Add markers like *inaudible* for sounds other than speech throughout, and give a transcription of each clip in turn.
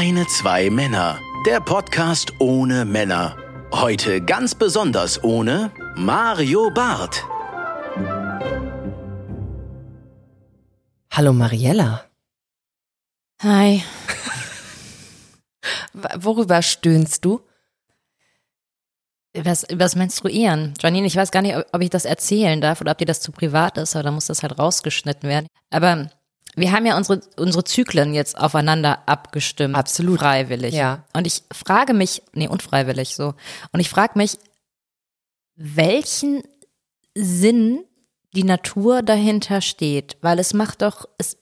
Keine zwei Männer. Der Podcast ohne Männer. Heute ganz besonders ohne Mario Barth. Hallo Mariella. Hi. Worüber stöhnst du? Übers, übers Menstruieren. Janine, ich weiß gar nicht, ob ich das erzählen darf oder ob dir das zu privat ist, aber da muss das halt rausgeschnitten werden. Aber wir haben ja unsere, unsere Zyklen jetzt aufeinander abgestimmt. Absolut. Freiwillig. Ja. Und ich frage mich, nee, unfreiwillig so. Und ich frage mich, welchen Sinn die Natur dahinter steht. Weil es macht doch, es,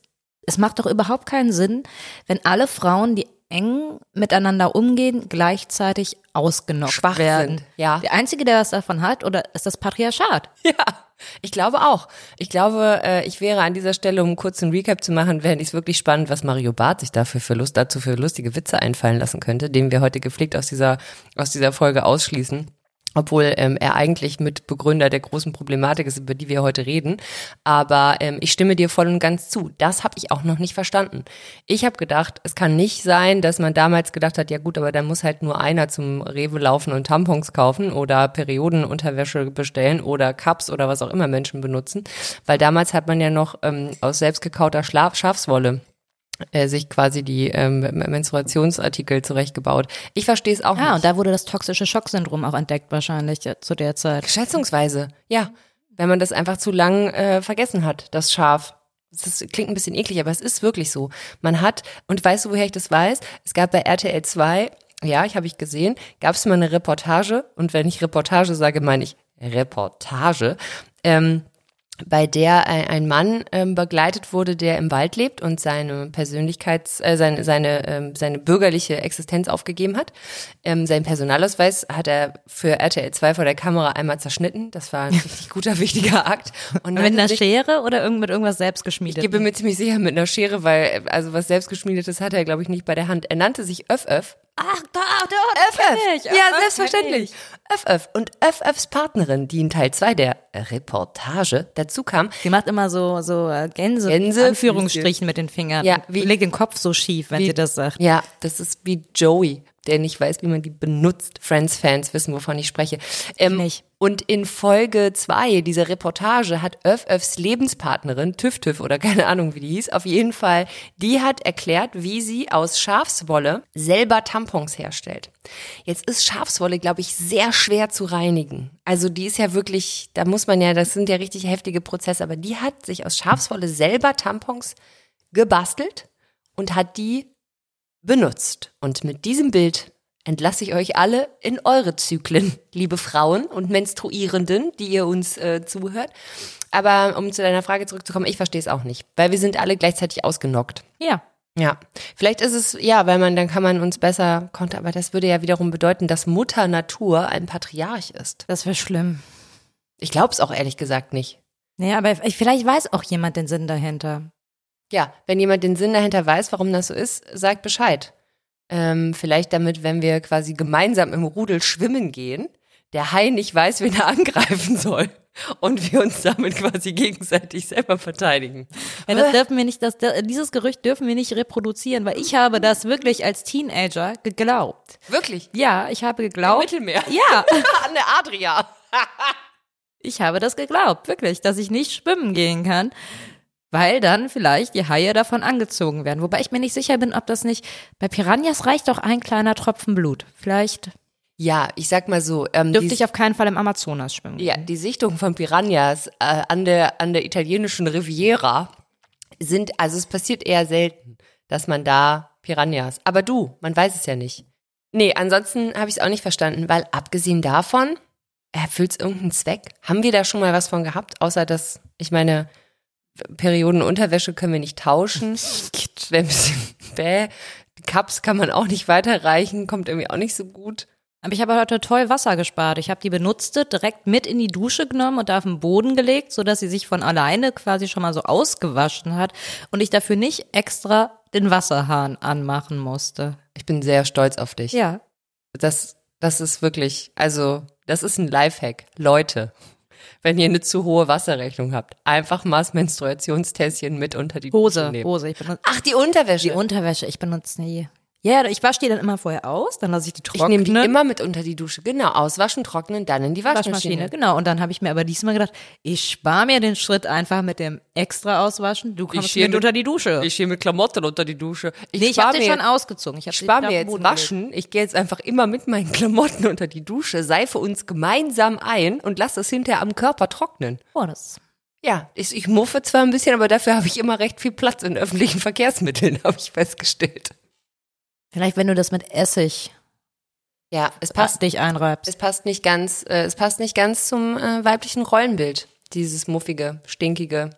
es macht doch überhaupt keinen Sinn, wenn alle Frauen, die eng miteinander umgehen, gleichzeitig ausgenockt Schwach werden. sind, ja. Der Einzige, der was davon hat, oder ist das Patriarchat? Ja, ich glaube auch. Ich glaube, äh, ich wäre an dieser Stelle, um kurz einen Recap zu machen, wäre es wirklich spannend, was Mario Barth sich dafür für Lust, dazu für lustige Witze einfallen lassen könnte, den wir heute gepflegt aus dieser, aus dieser Folge ausschließen. Obwohl ähm, er eigentlich mit Begründer der großen Problematik ist, über die wir heute reden. Aber ähm, ich stimme dir voll und ganz zu. Das habe ich auch noch nicht verstanden. Ich habe gedacht, es kann nicht sein, dass man damals gedacht hat, ja gut, aber dann muss halt nur einer zum Rewe laufen und Tampons kaufen oder Periodenunterwäsche bestellen oder Cups oder was auch immer Menschen benutzen. Weil damals hat man ja noch ähm, aus selbstgekauter Schlaf Schafswolle äh, sich quasi die ähm, Menstruationsartikel zurechtgebaut. Ich verstehe es auch Ja, nicht. und da wurde das toxische Schocksyndrom auch entdeckt wahrscheinlich äh, zu der Zeit. Schätzungsweise, ja. Wenn man das einfach zu lang äh, vergessen hat, das Schaf. Das klingt ein bisschen eklig, aber es ist wirklich so. Man hat, und weißt du, woher ich das weiß? Es gab bei RTL 2, ja, ich habe ich gesehen, gab es mal eine Reportage, und wenn ich Reportage sage, meine ich Reportage, ähm, bei der ein, ein Mann ähm, begleitet wurde, der im Wald lebt und seine Persönlichkeits, äh, seine seine ähm, seine bürgerliche Existenz aufgegeben hat. Ähm, sein Personalausweis hat er für RTL 2 vor der Kamera einmal zerschnitten. Das war ein richtig *laughs* guter, wichtiger Akt. Und Mit einer sich- Schere oder irgend mit irgendwas selbst ich geschmiedet? gebe mir ziemlich sicher mit einer Schere, weil also was selbstgeschmiedetes hat er glaube ich nicht bei der Hand. Er nannte sich Öff Öff Ach, da, da, Öff, Öff. Ja, selbstverständlich. Öff. Und Öffs Partnerin, die in Teil 2 der Reportage dazu kam, Sie macht immer so, so äh, Gänse, Gänse- Anführungsstrichen mit den Fingern. Ja, wie wie- legt den Kopf so schief, wenn Wie- sie das sagt. Ja, das ist wie Joey, der nicht weiß, wie man die benutzt. Friends-Fans wissen, wovon ich spreche. Ähm, nicht. Und in Folge zwei dieser Reportage hat Öff Öffs Lebenspartnerin, Tüff Tüff oder keine Ahnung, wie die hieß, auf jeden Fall, die hat erklärt, wie sie aus Schafswolle selber Tampons herstellt. Jetzt ist Schafswolle, glaube ich, sehr schwer zu reinigen. Also die ist ja wirklich, da muss man ja, das sind ja richtig heftige Prozesse, aber die hat sich aus Schafswolle selber Tampons gebastelt und hat die benutzt. Und mit diesem Bild entlasse ich euch alle in eure Zyklen, *laughs* liebe Frauen und Menstruierenden, die ihr uns äh, zuhört. Aber um zu deiner Frage zurückzukommen, ich verstehe es auch nicht, weil wir sind alle gleichzeitig ausgenockt. Ja. Ja, vielleicht ist es, ja, weil man, dann kann man uns besser konnte, aber das würde ja wiederum bedeuten, dass Mutter Natur ein Patriarch ist. Das wäre schlimm. Ich glaube es auch ehrlich gesagt nicht. Nee, aber ich- vielleicht weiß auch jemand den Sinn dahinter. Ja, wenn jemand den Sinn dahinter weiß, warum das so ist, sagt Bescheid. Ähm, vielleicht damit, wenn wir quasi gemeinsam im Rudel schwimmen gehen, der Hai nicht weiß, wen er *laughs* angreifen soll und wir uns damit quasi gegenseitig selber verteidigen. Ja, das dürfen wir nicht, das, dieses Gerücht dürfen wir nicht reproduzieren, weil ich habe das wirklich als Teenager geglaubt. Wirklich? Ja, ich habe Im geglaubt. Mittelmeer. Ja, *laughs* An der Adria. *laughs* ich habe das geglaubt, wirklich, dass ich nicht schwimmen gehen kann, weil dann vielleicht die Haie davon angezogen werden. Wobei ich mir nicht sicher bin, ob das nicht, bei Piranhas reicht doch ein kleiner Tropfen Blut. Vielleicht Ja, ich sag mal so, ähm, dürfte ich auf keinen Fall im Amazonas schwimmen. ja, die Sichtung von Piranhas äh, an der an der italienischen Riviera sind, also es passiert eher selten, dass man da Piranhas. Aber du, man weiß es ja nicht. Nee, ansonsten habe ich es auch nicht verstanden, weil abgesehen davon, erfüllt es irgendeinen Zweck? Haben wir da schon mal was von gehabt, außer dass, ich meine, Periodenunterwäsche können wir nicht tauschen. *laughs* Wäre ein bisschen bäh. Die Cups kann man auch nicht weiterreichen, kommt irgendwie auch nicht so gut. Aber ich habe heute toll Wasser gespart. Ich habe die benutzte direkt mit in die Dusche genommen und da auf den Boden gelegt, sodass sie sich von alleine quasi schon mal so ausgewaschen hat und ich dafür nicht extra den Wasserhahn anmachen musste. Ich bin sehr stolz auf dich. Ja. Das, das ist wirklich, also, das ist ein Lifehack. Leute, wenn ihr eine zu hohe Wasserrechnung habt, einfach mal das Menstruationstässchen mit unter die Hose, nehmen. Hose. Ich benutze Ach, die Unterwäsche. die Unterwäsche. Ich benutze nie. Ja, ich wasche die dann immer vorher aus, dann lasse ich die Ich trocknen. nehme die immer mit unter die Dusche. Genau, auswaschen, trocknen, dann in die Waschmaschine. Waschmaschine, genau. Und dann habe ich mir aber diesmal gedacht, ich spare mir den Schritt einfach mit dem extra auswaschen. Du kommst mit mit- unter die Dusche. Ich gehe mit Klamotten unter die Dusche. Ich nee, ich habe den schon ausgezogen. Ich, Ich spare mir jetzt gelegt. Waschen. Ich gehe jetzt einfach immer mit meinen *laughs* Klamotten unter die Dusche, seife uns gemeinsam ein und lasse es hinterher am Körper trocknen. Oh, das Ja, ich, ich muffe zwar ein bisschen, aber dafür habe ich immer recht viel Platz in öffentlichen Verkehrsmitteln, *laughs* habe ich festgestellt. Vielleicht, wenn du das mit Essig Ja, es passt, dich einreibst. es passt nicht ganz, äh, es passt nicht ganz zum äh, weiblichen Rollenbild. Dieses muffige, stinkige,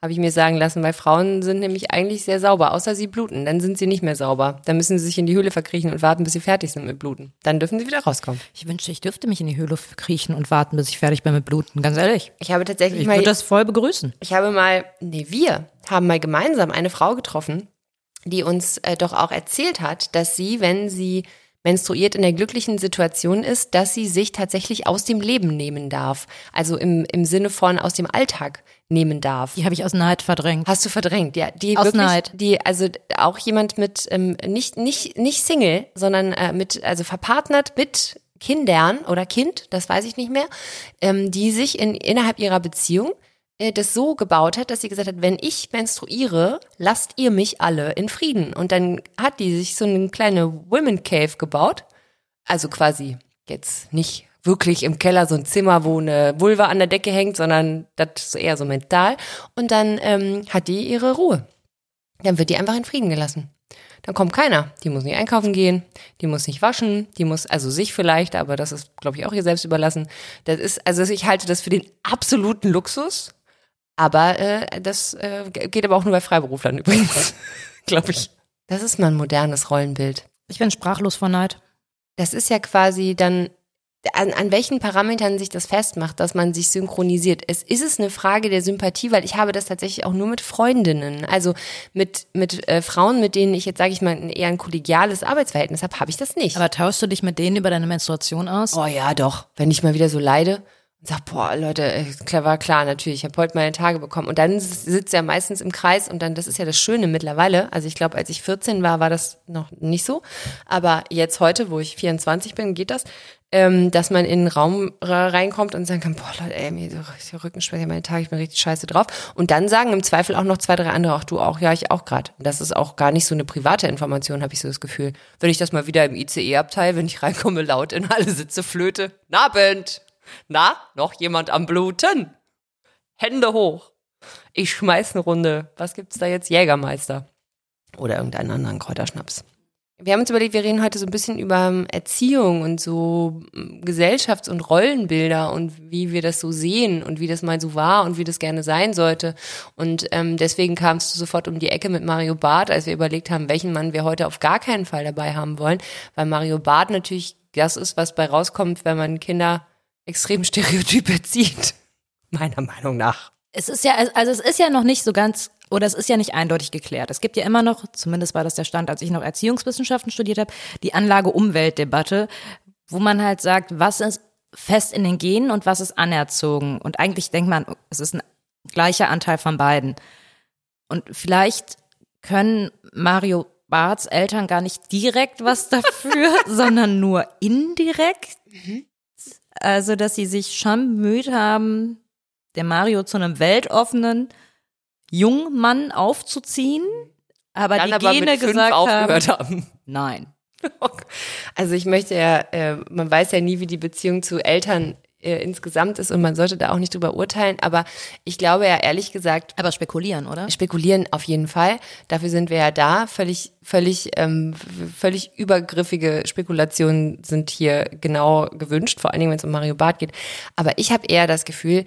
habe ich mir sagen lassen, weil Frauen sind nämlich eigentlich sehr sauber, außer sie bluten. Dann sind sie nicht mehr sauber. Dann müssen sie sich in die Höhle verkriechen und warten, bis sie fertig sind mit Bluten. Dann dürfen sie wieder rauskommen. Ich wünschte, ich dürfte mich in die Höhle kriechen und warten, bis ich fertig bin mit Bluten. Ganz ehrlich. Ich habe tatsächlich Ich mal würde das voll begrüßen. Ich habe mal, nee, wir haben mal gemeinsam eine Frau getroffen, die uns äh, doch auch erzählt hat, dass sie, wenn sie menstruiert in der glücklichen Situation ist, dass sie sich tatsächlich aus dem Leben nehmen darf. Also im, im Sinne von aus dem Alltag nehmen darf. Die habe ich aus Neid verdrängt. Hast du verdrängt, ja. Die Aus wirklich, Neid. Die, also auch jemand mit, ähm, nicht, nicht, nicht Single, sondern äh, mit, also verpartnert mit Kindern oder Kind, das weiß ich nicht mehr, ähm, die sich in, innerhalb ihrer Beziehung das so gebaut hat, dass sie gesagt hat, wenn ich menstruiere, lasst ihr mich alle in Frieden. Und dann hat die sich so eine kleine Women Cave gebaut. Also quasi jetzt nicht wirklich im Keller so ein Zimmer, wo eine Vulva an der Decke hängt, sondern das eher so mental. Und dann ähm, hat die ihre Ruhe. Dann wird die einfach in Frieden gelassen. Dann kommt keiner. Die muss nicht einkaufen gehen, die muss nicht waschen, die muss, also sich vielleicht, aber das ist, glaube ich, auch ihr selbst überlassen. Das ist, also ich halte das für den absoluten Luxus. Aber äh, das äh, geht aber auch nur bei Freiberuflern übrigens, *laughs* glaube ich. Das ist mal ein modernes Rollenbild. Ich bin sprachlos vor Neid. Das ist ja quasi dann, an, an welchen Parametern sich das festmacht, dass man sich synchronisiert. Es ist es eine Frage der Sympathie, weil ich habe das tatsächlich auch nur mit Freundinnen, also mit mit äh, Frauen, mit denen ich jetzt sage ich mal ein- eher ein kollegiales Arbeitsverhältnis habe, habe ich das nicht. Aber tauschst du dich mit denen über deine Menstruation aus? oh ja, doch, wenn ich mal wieder so leide und sag, boah, Leute, äh, klar war klar, natürlich, ich habe heute meine Tage bekommen und dann sitzt er meistens im Kreis und dann das ist ja das Schöne mittlerweile. Also ich glaube, als ich 14 war, war das noch nicht so, aber jetzt heute, wo ich 24 bin, geht das ähm, dass man in den Raum reinkommt und sagen kann, boah Leute, ey, mir so Rückenschmerzen, meine Tage, ich bin richtig scheiße drauf. Und dann sagen im Zweifel auch noch zwei, drei andere, auch du auch, ja, ich auch gerade. Das ist auch gar nicht so eine private Information, habe ich so das Gefühl. Wenn ich das mal wieder im ICE-Abteil, wenn ich reinkomme, laut in alle Sitze flöte. Na, Abend! Na, noch jemand am Bluten? Hände hoch. Ich schmeiß eine Runde. Was gibt's da jetzt? Jägermeister. Oder irgendeinen anderen Kräuterschnaps. Wir haben uns überlegt, wir reden heute so ein bisschen über ähm, Erziehung und so ähm, Gesellschafts- und Rollenbilder und wie wir das so sehen und wie das mal so war und wie das gerne sein sollte. Und ähm, deswegen kamst du sofort um die Ecke mit Mario Barth, als wir überlegt haben, welchen Mann wir heute auf gar keinen Fall dabei haben wollen, weil Mario Barth natürlich das ist, was bei rauskommt, wenn man Kinder extrem stereotyp erzieht. *laughs* Meiner Meinung nach. Es ist ja, also es ist ja noch nicht so ganz, oder es ist ja nicht eindeutig geklärt. Es gibt ja immer noch, zumindest war das der Stand, als ich noch Erziehungswissenschaften studiert habe, die Anlage-Umwelt-Debatte, wo man halt sagt, was ist fest in den Genen und was ist anerzogen. Und eigentlich denkt man, es ist ein gleicher Anteil von beiden. Und vielleicht können Mario Barths Eltern gar nicht direkt was dafür, *laughs* sondern nur indirekt. Also, dass sie sich schon bemüht haben, der Mario zu einem weltoffenen Jungmann aufzuziehen, aber Dann die aber Gene gesagt haben, haben. nein. *laughs* Also ich möchte ja, äh, man weiß ja nie, wie die Beziehung zu Eltern äh, insgesamt ist und man sollte da auch nicht drüber urteilen, aber ich glaube ja ehrlich gesagt, Aber spekulieren, oder? spekulieren auf jeden Fall. Dafür sind wir ja da. Völlig, völlig, ähm, völlig übergriffige Spekulationen sind hier genau gewünscht, vor allen Dingen, wenn es um Mario Barth geht. Aber ich habe eher das Gefühl,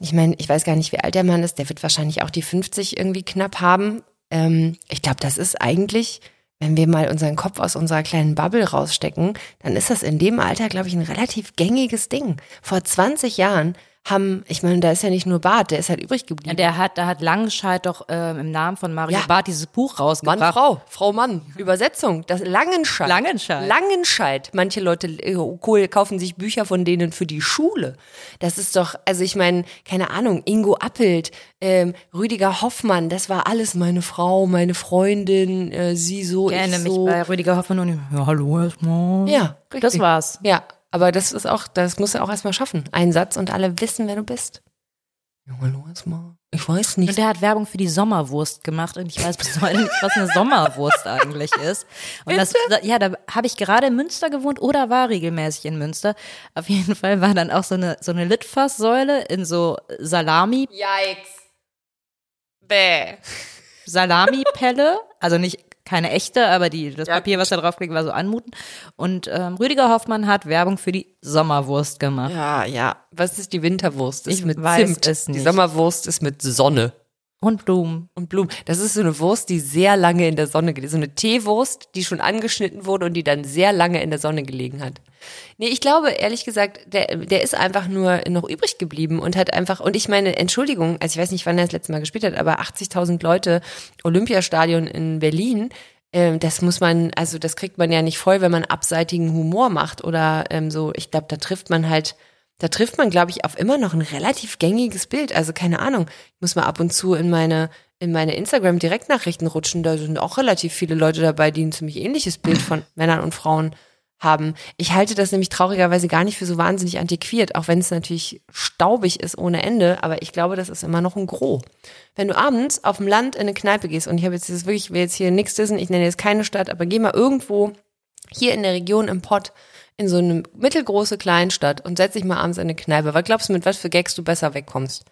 ich meine, ich weiß gar nicht, wie alt der Mann ist, der wird wahrscheinlich auch die 50 irgendwie knapp haben. Ähm, ich glaube, das ist eigentlich, wenn wir mal unseren Kopf aus unserer kleinen Bubble rausstecken, dann ist das in dem Alter, glaube ich, ein relativ gängiges Ding. Vor 20 Jahren haben, ich meine, da ist ja nicht nur Bart, der ist halt übrig Ja, geblieben. der hat, da hat Langenscheid doch ähm, im Namen von Mario Ja. Barth dieses Buch rausgebracht. Mann, Frau, Frau, Mann. Übersetzung. Das Langenscheid. Langenscheid. Langenscheid. Manche Leute äh, kaufen sich Bücher von denen für die Schule. Das ist doch, also ich meine, keine Ahnung, Ingo Appelt, ähm, Rüdiger Hoffmann, das war alles meine Frau, meine Freundin, äh, sie so, Ich ich erinnere mich so. bei Rüdiger Hoffmann und ja, hallo erstmal. ja, richtig. Das war's. Ja, aber das ist auch, das musst du auch erstmal schaffen. Ein Satz und alle wissen, wer du bist. Ja, hallo erstmal. Ich weiß Und nicht. der hat Werbung für die Sommerwurst gemacht und ich weiß bis heute nicht, was eine Sommerwurst eigentlich ist. Und das, da- ja, da habe ich gerade in Münster gewohnt oder war regelmäßig in Münster. Auf jeden Fall war dann auch so eine, so eine Litfaßsäule in so Salami, Yikes. Bäh. Salamipelle, also nicht keine echte, aber die, das Papier, was da drauf liegt, war so anmutend. Und ähm, Rüdiger Hoffmann hat Werbung für die Sommerwurst gemacht. Ja, ja. Was ist die Winterwurst? Das Ich ist mit weiß Zimt. es Die nicht. Sommerwurst ist mit Sonne Und Blumen. und Blumen. Das ist so eine Wurst, die sehr lange in der Sonne gelegen So eine Teewurst, die schon angeschnitten wurde und die dann sehr lange in der Sonne gelegen hat. Nee, ich glaube, ehrlich gesagt, der, der ist einfach nur noch übrig geblieben und hat einfach, und ich meine, Entschuldigung, also ich weiß nicht, wann er das letzte Mal gespielt hat, aber 80.000 Leute, Olympiastadion in Berlin, ähm, das muss man, also das kriegt man ja nicht voll, wenn man abseitigen Humor macht oder ähm, so, ich glaube, da trifft man halt, da trifft man, glaube ich, auf immer noch ein relativ gängiges Bild. Also keine Ahnung, ich muss mal ab und zu in meine in meine Instagram-Direktnachrichten rutschen. Da sind auch relativ viele Leute dabei, die ein ziemlich ähnliches Bild von *clears throat* Männern und Frauen haben. Ich halte das nämlich traurigerweise gar nicht für so wahnsinnig antiquiert, auch wenn es natürlich staubig ist ohne Ende, aber ich glaube, das ist immer noch ein Gros. Wenn du abends auf dem Land in eine Kneipe gehst, und ich habe jetzt das wirklich, ich will jetzt hier nichts wissen, ich nenne jetzt keine Stadt, aber geh mal irgendwo hier in der Region im Pott in so eine mittelgroße Kleinstadt und setz dich mal abends in eine Kneipe. Was glaubst du, mit was für Gags du besser wegkommst?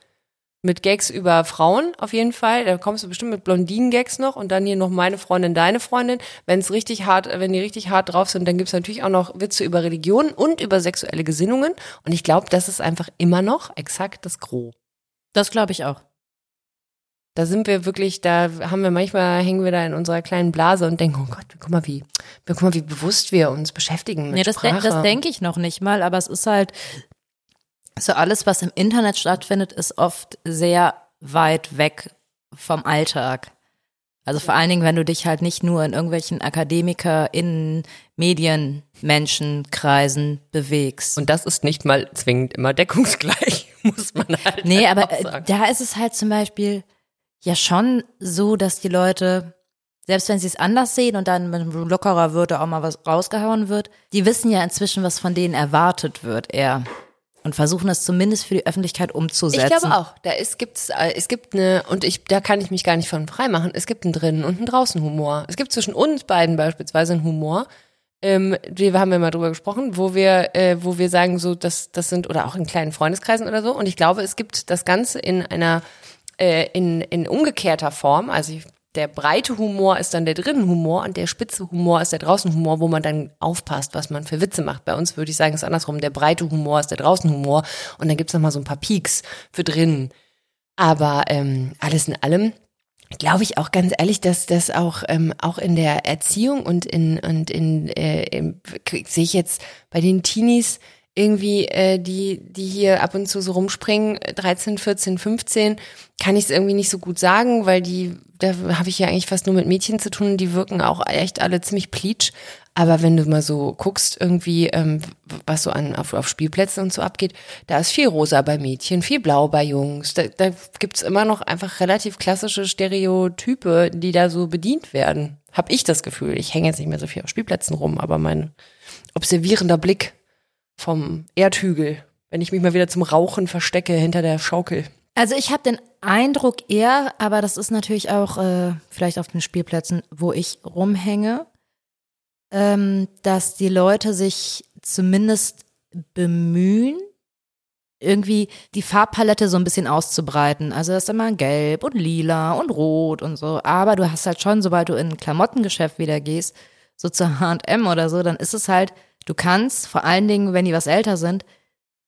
Mit Gags über Frauen auf jeden Fall. Da kommst du bestimmt mit Blondinen-Gags noch und dann hier noch meine Freundin, deine Freundin. Wenn es richtig hart, wenn die richtig hart drauf sind, dann gibt's natürlich auch noch Witze über Religion und über sexuelle Gesinnungen. Und ich glaube, das ist einfach immer noch exakt das Gros. Das glaube ich auch. Da sind wir wirklich, da haben wir manchmal, hängen wir da in unserer kleinen Blase und denken, oh Gott, guck mal, wie, guck mal, wie bewusst wir uns beschäftigen mit Ja, das, de Sprache. das denke ich noch nicht mal, aber es ist halt so alles, was im Internet stattfindet, ist oft sehr weit weg vom Alltag. Also vor allen Dingen, wenn du dich halt nicht nur in irgendwelchen AkademikerInnen, Medien, Menschenkreisen bewegst. Und das ist nicht mal zwingend immer deckungsgleich, *laughs* muss man halt Nee, aber äh, sagen. da ist es halt zum Beispiel ja schon so, dass die Leute, selbst wenn sie es anders sehen und dann mit lockerer Würde auch mal was rausgehauen wird, die wissen ja inzwischen, was von denen erwartet wird eher. Und versuchen es zumindest für die Öffentlichkeit umzusetzen. Ich glaube auch, da ist, gibt's, äh, es gibt eine, und ich, da kann ich mich gar nicht von frei machen, es gibt einen drinnen und einen draußen Humor. Es gibt zwischen uns beiden beispielsweise einen Humor, ähm, die haben wir mal drüber gesprochen, wo wir, äh, wo wir sagen, so, das, das sind, oder auch in kleinen Freundeskreisen oder so. Und ich glaube, es gibt das Ganze in einer, äh, in, in umgekehrter Form. Also ich, der breite Humor ist dann der drinnen Humor und der spitze Humor ist der draußen Humor, wo man dann aufpasst, was man für Witze macht. Bei uns würde ich sagen, ist andersrum. Der breite Humor ist der draußen Humor und dann gibt's noch mal so ein paar Peaks für drinnen. Aber ähm, alles in allem glaube ich auch ganz ehrlich, dass das auch ähm, auch in der Erziehung und in und in äh, im, sehe ich jetzt bei den Teenies irgendwie äh, die die hier ab und zu so rumspringen 13, 14, 15 kann ich es irgendwie nicht so gut sagen, weil die da habe ich ja eigentlich fast nur mit Mädchen zu tun, die wirken auch echt alle ziemlich pleatsch. Aber wenn du mal so guckst, irgendwie, ähm, was so an, auf, auf Spielplätzen und so abgeht, da ist viel rosa bei Mädchen, viel blau bei Jungs. Da, da gibt's immer noch einfach relativ klassische Stereotype, die da so bedient werden. Hab ich das Gefühl. Ich hänge jetzt nicht mehr so viel auf Spielplätzen rum, aber mein observierender Blick vom Erdhügel, wenn ich mich mal wieder zum Rauchen verstecke hinter der Schaukel. Also ich habe den Eindruck eher, aber das ist natürlich auch äh, vielleicht auf den Spielplätzen, wo ich rumhänge, ähm, dass die Leute sich zumindest bemühen, irgendwie die Farbpalette so ein bisschen auszubreiten. Also das ist immer gelb und lila und rot und so. Aber du hast halt schon, sobald du in ein Klamottengeschäft wieder gehst, so zur H&M oder so, dann ist es halt, du kannst, vor allen Dingen, wenn die was älter sind,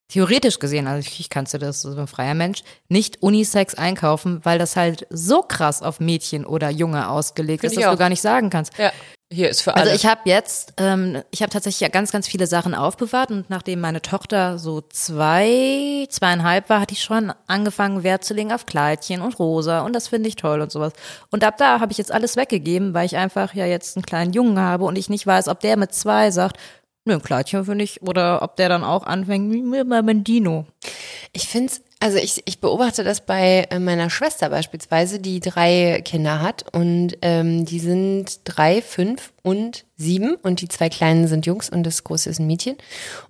theoretisch gesehen, also ich, ich kannst du das, so ein freier Mensch, nicht Unisex einkaufen, weil das halt so krass auf Mädchen oder Junge ausgelegt Find ist, dass auch. du gar nicht sagen kannst. Ja. Hier ist für alle. Also ich habe jetzt, ähm, ich habe tatsächlich ja ganz, ganz viele Sachen aufbewahrt und nachdem meine Tochter so zwei, zweieinhalb war, hatte ich schon angefangen Wert zu legen auf Kleidchen und Rosa und das finde ich toll und sowas. Und ab da habe ich jetzt alles weggegeben, weil ich einfach ja jetzt einen kleinen Jungen habe und ich nicht weiß, ob der mit zwei sagt, nö, ein Kleidchen finde ich, oder ob der dann auch anfängt, wie mir mal mein Dino. Ich finde es, also ich, ich beobachte das bei äh, meiner Schwester beispielsweise, die drei Kinder hat und ähm, die sind drei, fünf und sieben und die zwei Kleinen sind Jungs und das Große ist ein Mädchen.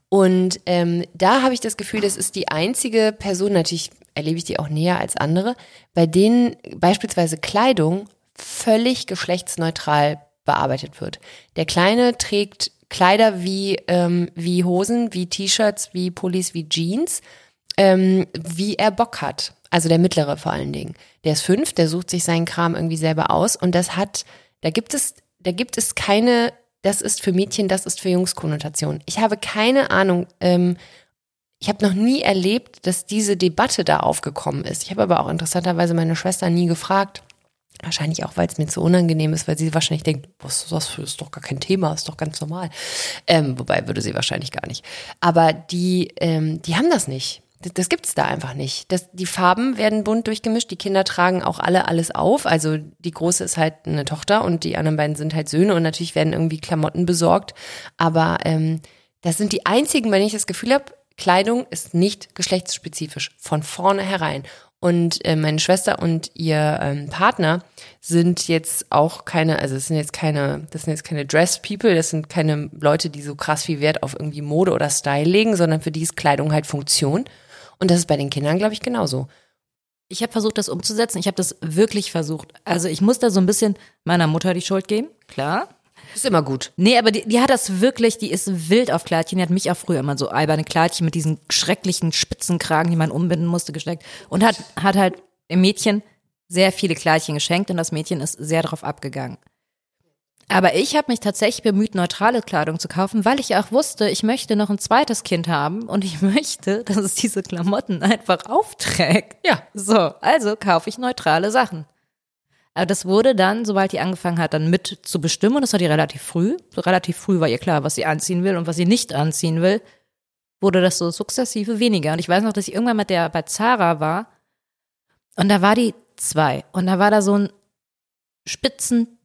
Und ähm, da habe ich das Gefühl, das ist die einzige Person, natürlich erlebe ich die auch näher als andere, bei denen beispielsweise Kleidung völlig geschlechtsneutral bearbeitet wird. Der Kleine trägt Kleider wie, ähm, wie Hosen, wie T-Shirts, wie Pullis, wie Jeans ähm, wie er Bock hat. Also der mittlere vor allen Dingen. Der ist fünf, der sucht sich seinen Kram irgendwie selber aus und das hat, da gibt es, da gibt es keine, das ist für Mädchen, das ist für Jungs Konnotation. Ich habe keine Ahnung, ähm, ich habe noch nie erlebt, dass diese Debatte da aufgekommen ist. Ich habe aber auch interessanterweise meine Schwester nie gefragt. Wahrscheinlich auch, weil es mir zu unangenehm ist, weil sie wahrscheinlich denkt, was ist das für, ist doch gar kein Thema, ist doch ganz normal. Ähm, wobei würde sie wahrscheinlich gar nicht. Aber die, ähm, die haben das nicht. Das, das gibt's da einfach nicht. Das, die Farben werden bunt durchgemischt. Die Kinder tragen auch alle alles auf. Also die große ist halt eine Tochter und die anderen beiden sind halt Söhne und natürlich werden irgendwie Klamotten besorgt. Aber ähm, das sind die einzigen, wenn ich das Gefühl habe, Kleidung ist nicht geschlechtsspezifisch von vornherein. Und äh, meine Schwester und ihr ähm, Partner sind jetzt auch keine, also es sind jetzt keine, das sind jetzt keine Dress People, das sind keine Leute, die so krass viel Wert auf irgendwie Mode oder Style legen, sondern für die ist Kleidung halt Funktion. Und das ist bei den Kindern, glaube ich, genauso. Ich habe versucht, das umzusetzen. Ich habe das wirklich versucht. Also ich muss da so ein bisschen meiner Mutter die Schuld geben, klar. Ist immer gut. Nee, aber die, die hat das wirklich, die ist wild auf Kleidchen. Die hat mich auch früher immer so alberne Kleidchen mit diesen schrecklichen Spitzenkragen, die man umbinden musste, gesteckt. Und hat, hat halt im Mädchen sehr viele Kleidchen geschenkt und das Mädchen ist sehr drauf abgegangen. Aber ich habe mich tatsächlich bemüht, neutrale Kleidung zu kaufen, weil ich auch wusste, ich möchte noch ein zweites Kind haben und ich *laughs* möchte, dass es diese Klamotten einfach aufträgt. Ja. So, also kaufe ich neutrale Sachen. Aber das wurde dann, sobald die angefangen hat, dann mit zu bestimmen, und das war die relativ früh, so relativ früh war ihr klar, was sie anziehen will und was sie nicht anziehen will, wurde das so sukzessive weniger. Und ich weiß noch, dass ich irgendwann mit der bei Zara war und da war die zwei und da war da so ein spitzen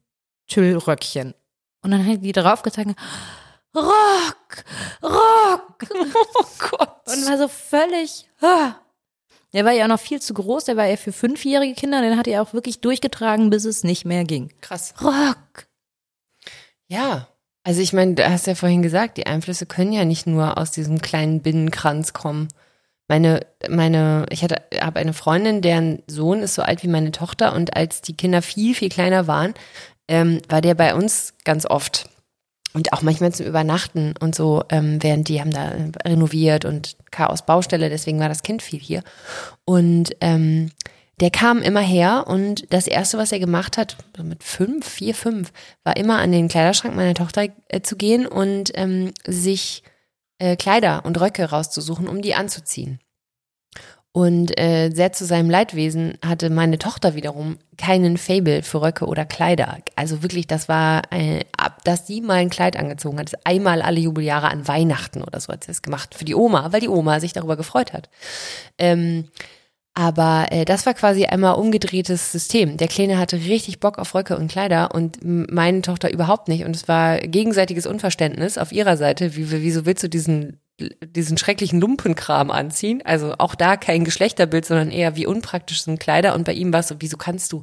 Tüllröckchen. Und dann hat die drauf gezeigt, Rock, Rock. *laughs* Oh Gott. Und war so völlig, ah. Der war ja auch noch viel zu groß, der war ja für fünfjährige Kinder, den hat er auch wirklich durchgetragen, bis es nicht mehr ging. Krass. Rock. Ja. Also ich meine, du hast ja vorhin gesagt, die Einflüsse können ja nicht nur aus diesem kleinen Binnenkranz kommen. Meine, meine, ich hatte, habe eine Freundin, deren Sohn ist so alt wie meine Tochter und als die Kinder viel, viel kleiner waren, ähm, war der bei uns ganz oft. Und auch manchmal zum Übernachten und so, ähm, während die haben da renoviert und Chaos Baustelle, deswegen war das Kind viel hier. Und ähm, der kam immer her und das erste, was er gemacht hat, so mit fünf, vier, fünf, war immer an den Kleiderschrank meiner Tochter äh, zu gehen und ähm, sich äh, Kleider und Röcke rauszusuchen, um die anzuziehen. Und äh, sehr zu seinem Leidwesen hatte meine Tochter wiederum keinen Fable für Röcke oder Kleider. Also wirklich, das war, äh, ab, dass sie mal ein Kleid angezogen hat, ist einmal alle Jubeljahre an Weihnachten oder so hat sie es gemacht für die Oma, weil die Oma sich darüber gefreut hat. Ähm, aber äh, das war quasi einmal umgedrehtes System. Der Kleine hatte richtig Bock auf Röcke und Kleider und meine Tochter überhaupt nicht. Und es war gegenseitiges Unverständnis auf ihrer Seite. Wie, wieso willst du diesen diesen schrecklichen Lumpenkram anziehen. Also auch da kein Geschlechterbild, sondern eher wie unpraktisch sind Kleider. Und bei ihm war es so, wieso kannst du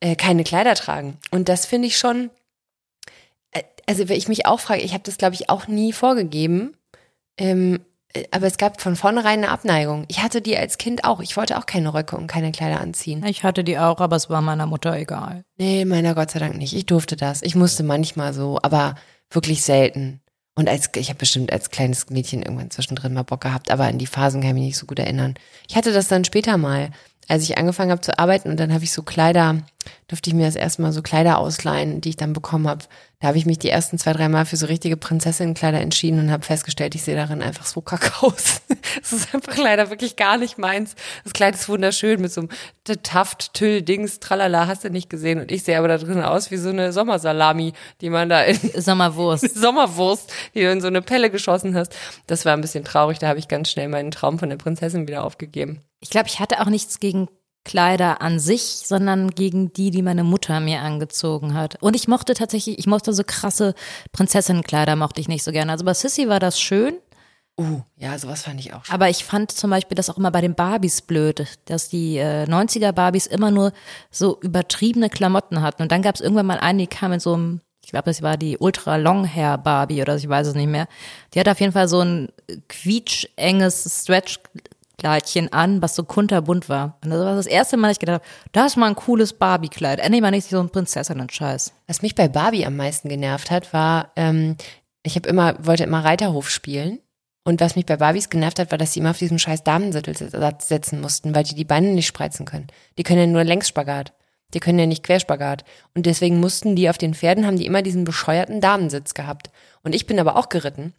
äh, keine Kleider tragen? Und das finde ich schon, äh, also wenn ich mich auch frage, ich habe das, glaube ich, auch nie vorgegeben. Ähm, äh, aber es gab von vornherein eine Abneigung. Ich hatte die als Kind auch. Ich wollte auch keine Röcke und keine Kleider anziehen. Ich hatte die auch, aber es war meiner Mutter egal. Nee, meiner Gott sei Dank nicht. Ich durfte das. Ich musste manchmal so, aber wirklich selten. Und als, ich habe bestimmt als kleines Mädchen irgendwann zwischendrin mal Bock gehabt, aber an die Phasen kann ich mich nicht so gut erinnern. Ich hatte das dann später mal, als ich angefangen habe zu arbeiten und dann habe ich so Kleider durfte ich mir das erste Mal so Kleider ausleihen, die ich dann bekommen habe. Da habe ich mich die ersten zwei, drei Mal für so richtige Prinzessinnenkleider entschieden und habe festgestellt, ich sehe darin einfach so kakaos. *laughs* Es ist einfach leider wirklich gar nicht meins. Das Kleid ist wunderschön mit so einem Taft, Tüll, Dings, tralala, hast du nicht gesehen. Und ich sehe aber da drin aus wie so eine Sommersalami, die man da in *laughs* Sommerwurst. *laughs* Sommerwurst, die du in so eine Pelle geschossen hast. Das war ein bisschen traurig. Da habe ich ganz schnell meinen Traum von der Prinzessin wieder aufgegeben. Ich glaube, ich hatte auch nichts gegen Kleider an sich, sondern gegen die, die meine Mutter mir angezogen hat. Und ich mochte tatsächlich, ich mochte so krasse Prinzessinnenkleider, mochte ich nicht so gerne. Also bei Sissy war das schön. Uh, ja, sowas fand ich auch schön. Aber ich fand zum Beispiel das auch immer bei den Barbies blöd, dass die äh, 90er Barbies immer nur so übertriebene Klamotten hatten. Und dann gab es irgendwann mal eine, die kam mit so einem, ich glaube, das war die Ultra Long Hair Barbie oder ich weiß es nicht mehr. Die hat auf jeden Fall so ein quietschenges Stretch Kleidchen an, was so kunterbunt war. Und das war das erste Mal, dass ich gedacht habe, das ist mal ein cooles Barbie-Kleid. Endlich mal nicht so ein Prinzessinnen-Scheiß. Was mich bei Barbie am meisten genervt hat, war, ähm, ich habe immer, wollte immer Reiterhof spielen. Und was mich bei Barbies genervt hat, war, dass sie immer auf diesem scheiß Damensittel setzen mussten, weil die die Beine nicht spreizen können. Die können ja nur Längsspagat. Die können ja nicht Querspagat. Und deswegen mussten die auf den Pferden, haben die immer diesen bescheuerten Damensitz gehabt. Und ich bin aber auch geritten.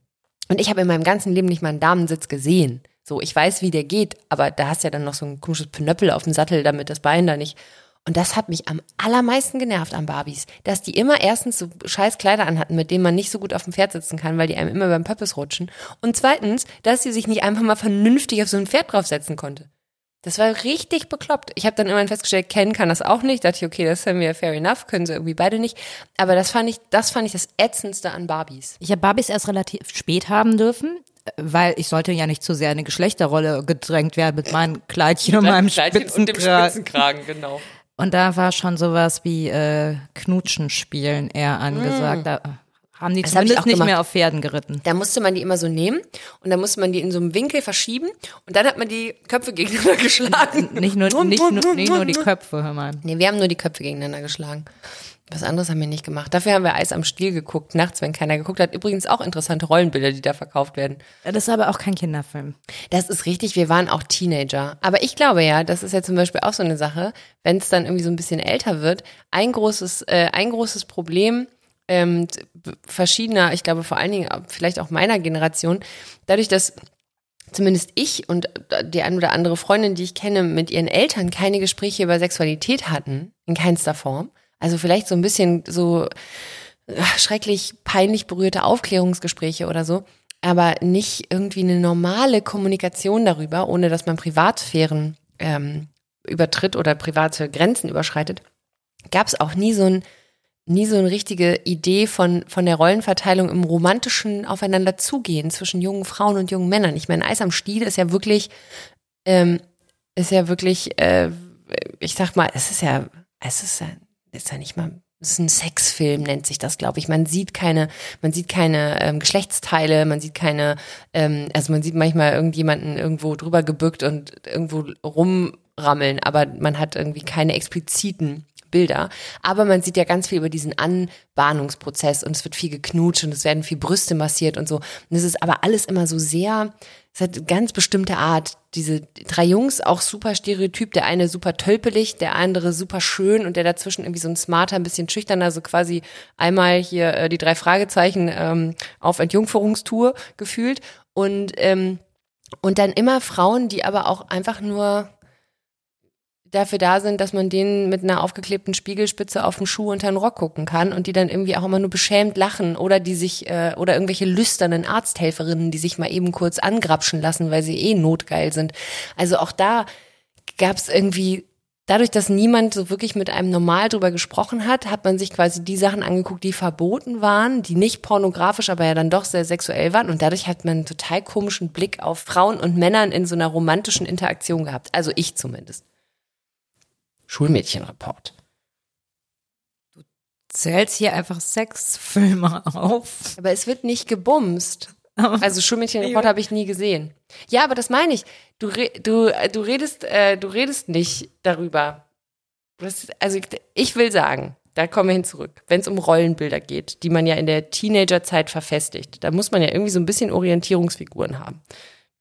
Und ich habe in meinem ganzen Leben nicht mal einen Damensitz gesehen. So, ich weiß, wie der geht, aber da hast ja dann noch so ein komisches Pinöppel auf dem Sattel, damit das Bein da nicht. Und das hat mich am allermeisten genervt an Barbies, dass die immer erstens so scheiß Kleider anhatten, mit denen man nicht so gut auf dem Pferd sitzen kann, weil die einem immer beim Pöppes rutschen. Und zweitens, dass sie sich nicht einfach mal vernünftig auf so ein Pferd draufsetzen konnte. Das war richtig bekloppt. Ich habe dann immerhin festgestellt, Ken kann das auch nicht. Da dachte ich, okay, das ja mir fair enough, können sie irgendwie beide nicht. Aber das fand ich, das fand ich das ätzendste an Barbies. Ich habe Barbies erst relativ spät haben dürfen, weil ich sollte ja nicht zu sehr in eine Geschlechterrolle gedrängt werden mit meinem Kleidchen und meinem Kleidchen und dem Spitzenkragen. Genau. Und da war schon sowas wie äh, Knutschen spielen eher angesagt. Da haben die Das hab zumindest auch nicht gemacht. mehr auf Pferden geritten. Da musste man die immer so nehmen und dann musste man die in so einem Winkel verschieben und dann hat man die Köpfe gegeneinander *laughs* geschlagen. Nicht nur, nicht, nur, nicht nur die Köpfe, hör mal. Nee, wir haben nur die Köpfe gegeneinander geschlagen. Was anderes haben wir nicht gemacht. Dafür haben wir Eis am Stiel geguckt, nachts, wenn keiner geguckt hat. Übrigens auch interessante Rollenbilder, die da verkauft werden. Das ist aber auch kein Kinderfilm. Das ist richtig, wir waren auch Teenager. Aber ich glaube ja, das ist ja zum Beispiel auch so eine Sache, wenn es dann irgendwie so ein bisschen älter wird, ein großes, äh, ein großes Problem ähm, verschiedener, ich glaube vor allen Dingen vielleicht auch meiner Generation, dadurch, dass zumindest ich und die ein oder andere Freundin, die ich kenne, mit ihren Eltern keine Gespräche über Sexualität hatten, in keinster Form. Also vielleicht so ein bisschen so äh, schrecklich peinlich berührte Aufklärungsgespräche oder so, aber nicht irgendwie eine normale Kommunikation darüber, ohne dass man Privatsphären ähm, übertritt oder private Grenzen überschreitet, gab es auch nie so ein nie so eine richtige Idee von, von der Rollenverteilung im romantischen Aufeinander zugehen zwischen jungen Frauen und jungen Männern. Ich meine, Eis am Stiel ist ja wirklich, ähm, ist ja wirklich, äh, ich sag mal, es ist ja, es ist ja, ist ja nicht mal, es ist ein Sexfilm, nennt sich das, glaube ich. Man sieht keine, man sieht keine ähm, Geschlechtsteile, man sieht keine, ähm, also man sieht manchmal irgendjemanden irgendwo drüber gebückt und irgendwo rumrammeln, aber man hat irgendwie keine expliziten Bilder. Aber man sieht ja ganz viel über diesen Anbahnungsprozess und es wird viel geknutscht und es werden viel Brüste massiert und so. Und es ist aber alles immer so sehr, es hat eine ganz bestimmte Art. Diese drei Jungs auch super stereotyp. Der eine super tölpelig, der andere super schön und der dazwischen irgendwie so ein smarter, ein bisschen schüchterner, so quasi einmal hier äh, die drei Fragezeichen ähm, auf Entjungferungstour gefühlt. Und, ähm, und dann immer Frauen, die aber auch einfach nur dafür da sind, dass man denen mit einer aufgeklebten Spiegelspitze auf dem Schuh unter den Rock gucken kann und die dann irgendwie auch immer nur beschämt lachen oder die sich äh, oder irgendwelche lüsternen Arzthelferinnen, die sich mal eben kurz angrapschen lassen, weil sie eh notgeil sind. Also auch da gab es irgendwie dadurch, dass niemand so wirklich mit einem normal drüber gesprochen hat, hat man sich quasi die Sachen angeguckt, die verboten waren, die nicht pornografisch, aber ja dann doch sehr sexuell waren. Und dadurch hat man einen total komischen Blick auf Frauen und Männern in so einer romantischen Interaktion gehabt. Also ich zumindest. Schulmädchenreport. Zählst hier einfach Sexfilme auf. Aber es wird nicht gebumst. Also Schulmädchenreport *laughs* habe ich nie gesehen. Ja, aber das meine ich. Du, re du, äh, du redest, äh, du redest nicht darüber. Das, also ich, ich will sagen, da kommen wir hin zurück. Wenn es um Rollenbilder geht, die man ja in der Teenagerzeit verfestigt, da muss man ja irgendwie so ein bisschen Orientierungsfiguren haben.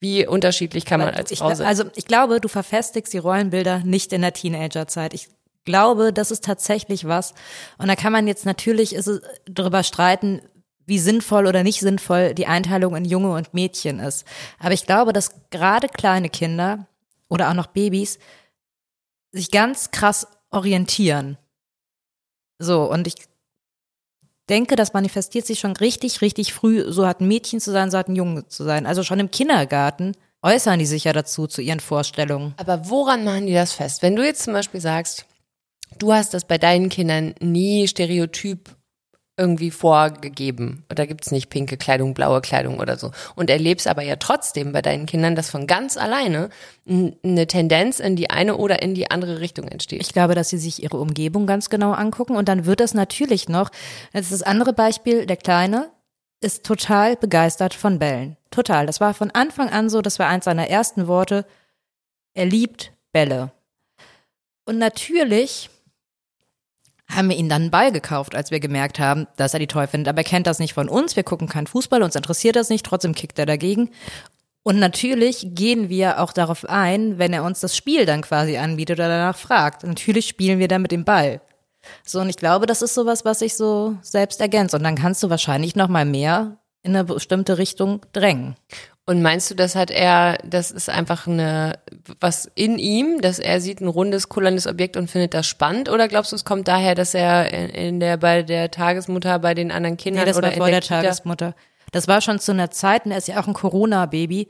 Wie unterschiedlich kann man als ich, Frau sein? also ich glaube, du verfestigst die Rollenbilder nicht in der Teenagerzeit. Ich glaube, das ist tatsächlich was. Und da kann man jetzt natürlich ist es, darüber streiten, wie sinnvoll oder nicht sinnvoll die Einteilung in Junge und Mädchen ist. Aber ich glaube, dass gerade kleine Kinder oder auch noch Babys sich ganz krass orientieren. So, und ich denke, das manifestiert sich schon richtig, richtig früh. So hat ein Mädchen zu sein, so hat ein Junge zu sein. Also schon im Kindergarten äußern die sich ja dazu, zu ihren Vorstellungen. Aber woran machen die das fest? Wenn du jetzt zum Beispiel sagst, du hast das bei deinen Kindern nie stereotyp irgendwie vorgegeben. Da gibt's nicht pinke Kleidung, blaue Kleidung oder so. Und erlebst aber ja trotzdem bei deinen Kindern, dass von ganz alleine eine Tendenz in die eine oder in die andere Richtung entsteht. Ich glaube, dass sie sich ihre Umgebung ganz genau angucken und dann wird das natürlich noch, das ist das andere Beispiel, der Kleine ist total begeistert von Bällen. Total. Das war von Anfang an so, das war eins seiner ersten Worte. Er liebt Bälle. Und natürlich haben wir ihn dann einen Ball gekauft, als wir gemerkt haben, dass er die toll findet. Aber er kennt das nicht von uns. Wir gucken keinen Fußball, uns interessiert das nicht. Trotzdem kickt er dagegen. Und natürlich gehen wir auch darauf ein, wenn er uns das Spiel dann quasi anbietet oder danach fragt. Natürlich spielen wir dann mit dem Ball. So, und ich glaube, das ist sowas, was sich so selbst ergänzt. Und dann kannst du wahrscheinlich noch mal mehr in eine bestimmte Richtung drängen. Und meinst du, das hat er, das ist einfach eine, was in ihm, dass er sieht ein rundes, kullerndes Objekt und findet das spannend? Oder glaubst du, es kommt daher, dass er in der, bei der Tagesmutter, bei den anderen Kindern nee, das oder war vor der, der, Tagesmutter. Das war schon zu einer Zeit, und er ist ja auch ein Corona-Baby,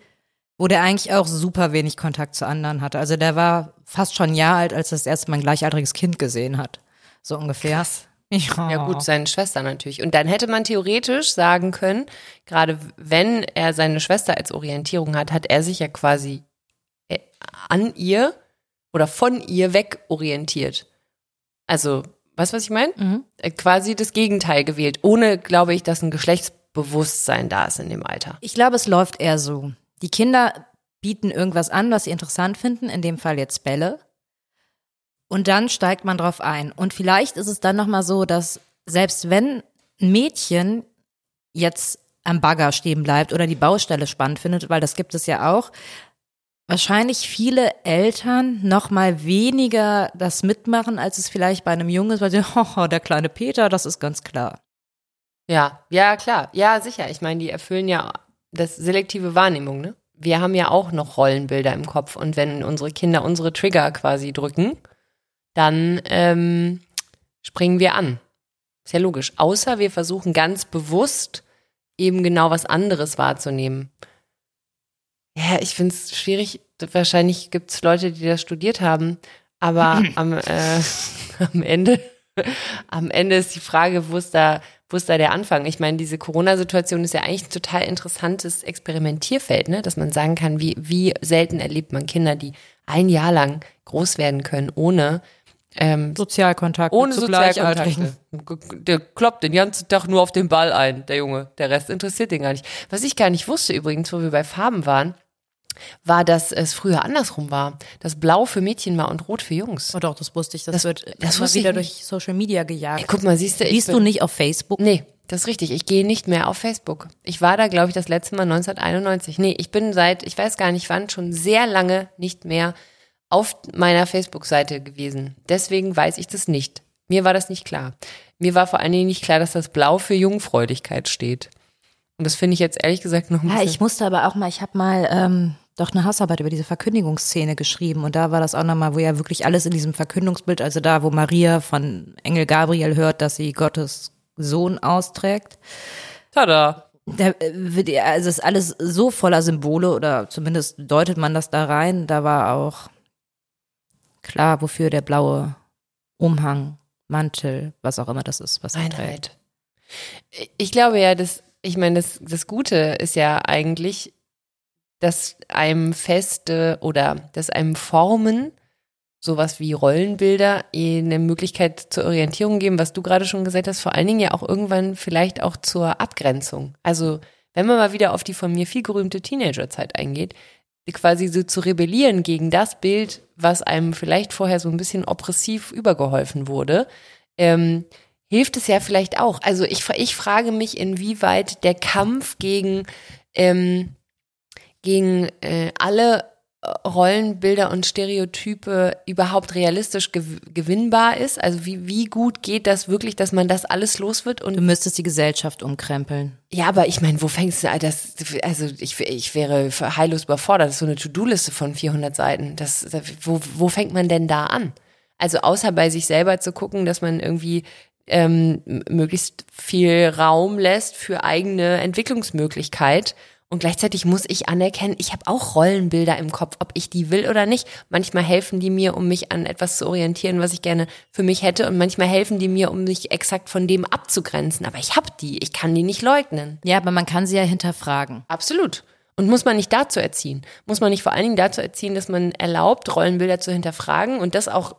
wo der eigentlich auch super wenig Kontakt zu anderen hatte. Also der war fast schon ein Jahr alt, als er das erste Mal ein gleichaltriges Kind gesehen hat. So ungefähr. Krass. Ja, Ja gut, seine Schwester natürlich. Und dann hätte man theoretisch sagen können, gerade wenn er seine Schwester als Orientierung hat, hat er sich ja quasi äh, an ihr oder von ihr weg orientiert. Also, weißt du, was ich meine? Mhm. Äh, Quasi das Gegenteil gewählt, ohne, glaube ich, dass ein Geschlechtsbewusstsein da ist in dem Alter. Ich glaube, es läuft eher so. Die Kinder bieten irgendwas an, was sie interessant finden, in dem Fall jetzt Bälle. Und dann steigt man drauf ein. Und vielleicht ist es dann nochmal so, dass selbst wenn ein Mädchen jetzt am Bagger stehen bleibt oder die Baustelle spannend findet, weil das gibt es ja auch, wahrscheinlich viele Eltern noch mal weniger das mitmachen, als es vielleicht bei einem Jungen ist, weil sie, *laughs* oh, der kleine Peter, das ist ganz klar. Ja, ja, klar. Ja, sicher. Ich meine, die erfüllen ja das selektive Wahrnehmung, ne? Wir haben ja auch noch Rollenbilder im Kopf und wenn unsere Kinder unsere Trigger quasi drücken, dann ähm, springen wir an. Ist ja logisch. Außer wir versuchen ganz bewusst eben genau was anderes wahrzunehmen. Ja, ich finde es schwierig. Wahrscheinlich gibt es Leute, die das studiert haben, aber *clears throat* am, äh, am Ende, am Ende ist die Frage, wo ist da, wo ist da der Anfang? Ich meine, diese Corona-Situation ist ja eigentlich ein total interessantes Experimentierfeld, ne? dass man sagen kann, wie, wie selten erlebt man Kinder, die ein Jahr lang groß werden können, ohne ähm, Sozialkontakt. ohne Sozialkontakte. Der kloppt den ganzen Tag nur auf den Ball ein, der Junge. Der Rest interessiert den gar nicht. Was ich gar nicht wusste übrigens, wo wir bei Farben waren, war, dass es früher andersrum war. Dass Blau für Mädchen war und Rot für Jungs. Oh doch, das wusste ich. Das, Das- wird das immer wieder durch Social Media gejagt. Ey, guck mal, siehst du, bin- du nicht auf Facebook? Nee, das ist richtig. Ich gehe nicht mehr auf Facebook. Ich war da, glaube ich, das letzte Mal 1991. Nee, ich bin seit, ich weiß gar nicht wann, schon sehr lange nicht mehr auf meiner Facebook-Seite gewesen. Deswegen weiß ich das nicht. Mir war das nicht klar. Mir war vor allen Dingen nicht klar, dass das Blau für Jungfräulichkeit steht. Und das finde ich jetzt ehrlich gesagt noch ein Ja, bisschen. ich musste aber auch mal, ich habe mal ähm, doch eine Hausarbeit über diese Verkündigungsszene geschrieben und da war das auch nochmal, wo ja wirklich alles in diesem Verkündungsbild, also da, wo Maria von Engel Gabriel hört, dass sie Gottes Sohn austrägt. Tada. Da, äh, wird ja- also es ist alles so voller Symbole oder zumindest deutet man das da rein. Da war auch klar, wofür der blaue Umhang, Mantel, was auch immer das ist, was er trägt. Ich glaube ja, dass, ich meine, das, das Gute ist ja eigentlich, dass einem feste oder dass einem Formen, sowas wie Rollenbilder, eh eine Möglichkeit zur Orientierung geben, was du gerade schon gesagt hast, vor allen Dingen ja auch irgendwann vielleicht auch zur Abgrenzung. Also, wenn man mal wieder auf die von mir viel gerühmte Teenagerzeit eingeht, quasi so zu rebellieren gegen das Bild, was einem vielleicht vorher so ein bisschen oppressiv übergeholfen wurde, ähm, hilft es ja vielleicht auch. Also ich, ich frage mich, inwieweit der Kampf gegen, ähm, gegen äh, alle Rollenbilder und Stereotype überhaupt realistisch gew gewinnbar ist? Also wie, wie gut geht das wirklich, dass man das alles los wird? Und Du müsstest die Gesellschaft umkrempeln. ja, aber ich meine, wo fängst du an? Das, also ich, ich wäre heillos überfordert. Das ist so eine To-Do-Liste von 400 Seiten. Das, wo, wo fängt man denn da an? Also außer bei sich selber zu gucken, dass man irgendwie ähm, möglichst viel Raum lässt für eigene Entwicklungsmöglichkeit. Und gleichzeitig muss ich anerkennen, ich habe auch Rollenbilder im Kopf, ob ich die will oder nicht. Manchmal helfen die mir, um mich an etwas zu orientieren, was ich gerne für mich hätte. Und manchmal helfen die mir, um mich exakt von dem abzugrenzen. Aber ich habe die, ich kann die nicht leugnen. Ja, aber man kann sie ja hinterfragen. Absolut. Und muss man nicht dazu erziehen? Muss man nicht vor allen Dingen dazu erziehen, dass man erlaubt, Rollenbilder zu hinterfragen und das auch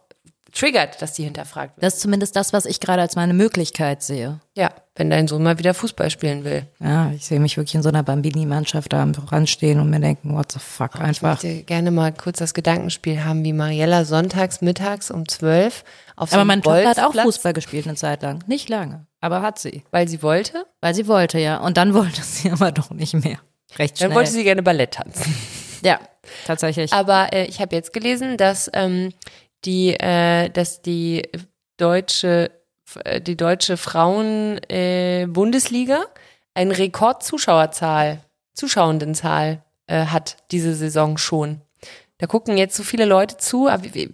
triggert, dass die hinterfragt wird? Das ist zumindest das, was ich gerade als meine Möglichkeit sehe. Ja, wenn dein Sohn mal wieder Fußball spielen will. Ja, ich sehe mich wirklich in so einer Bambini-Mannschaft da am Rand stehen und mir denken, what the fuck, Ich einfach. möchte gerne mal kurz das Gedankenspiel haben, wie Mariella sonntags mittags um zwölf auf so Aber meine Tochter hat auch Fußball gespielt eine Zeit lang. Nicht lange, aber hat sie. Weil sie wollte. Weil sie wollte, ja. Und dann *laughs* wollte sie aber doch nicht mehr. Recht schnell. Dann wollte sie gerne Ballett tanzen. ja, tatsächlich. Aber äh, ich habe jetzt gelesen, dass ähm, die, äh, dass die deutsche, äh, die deutsche Frauen äh, Bundesliga eine Rekordzuschauerzahl, Zuschauendenzahl äh, hat diese Saison schon. Da gucken jetzt so viele Leute zu.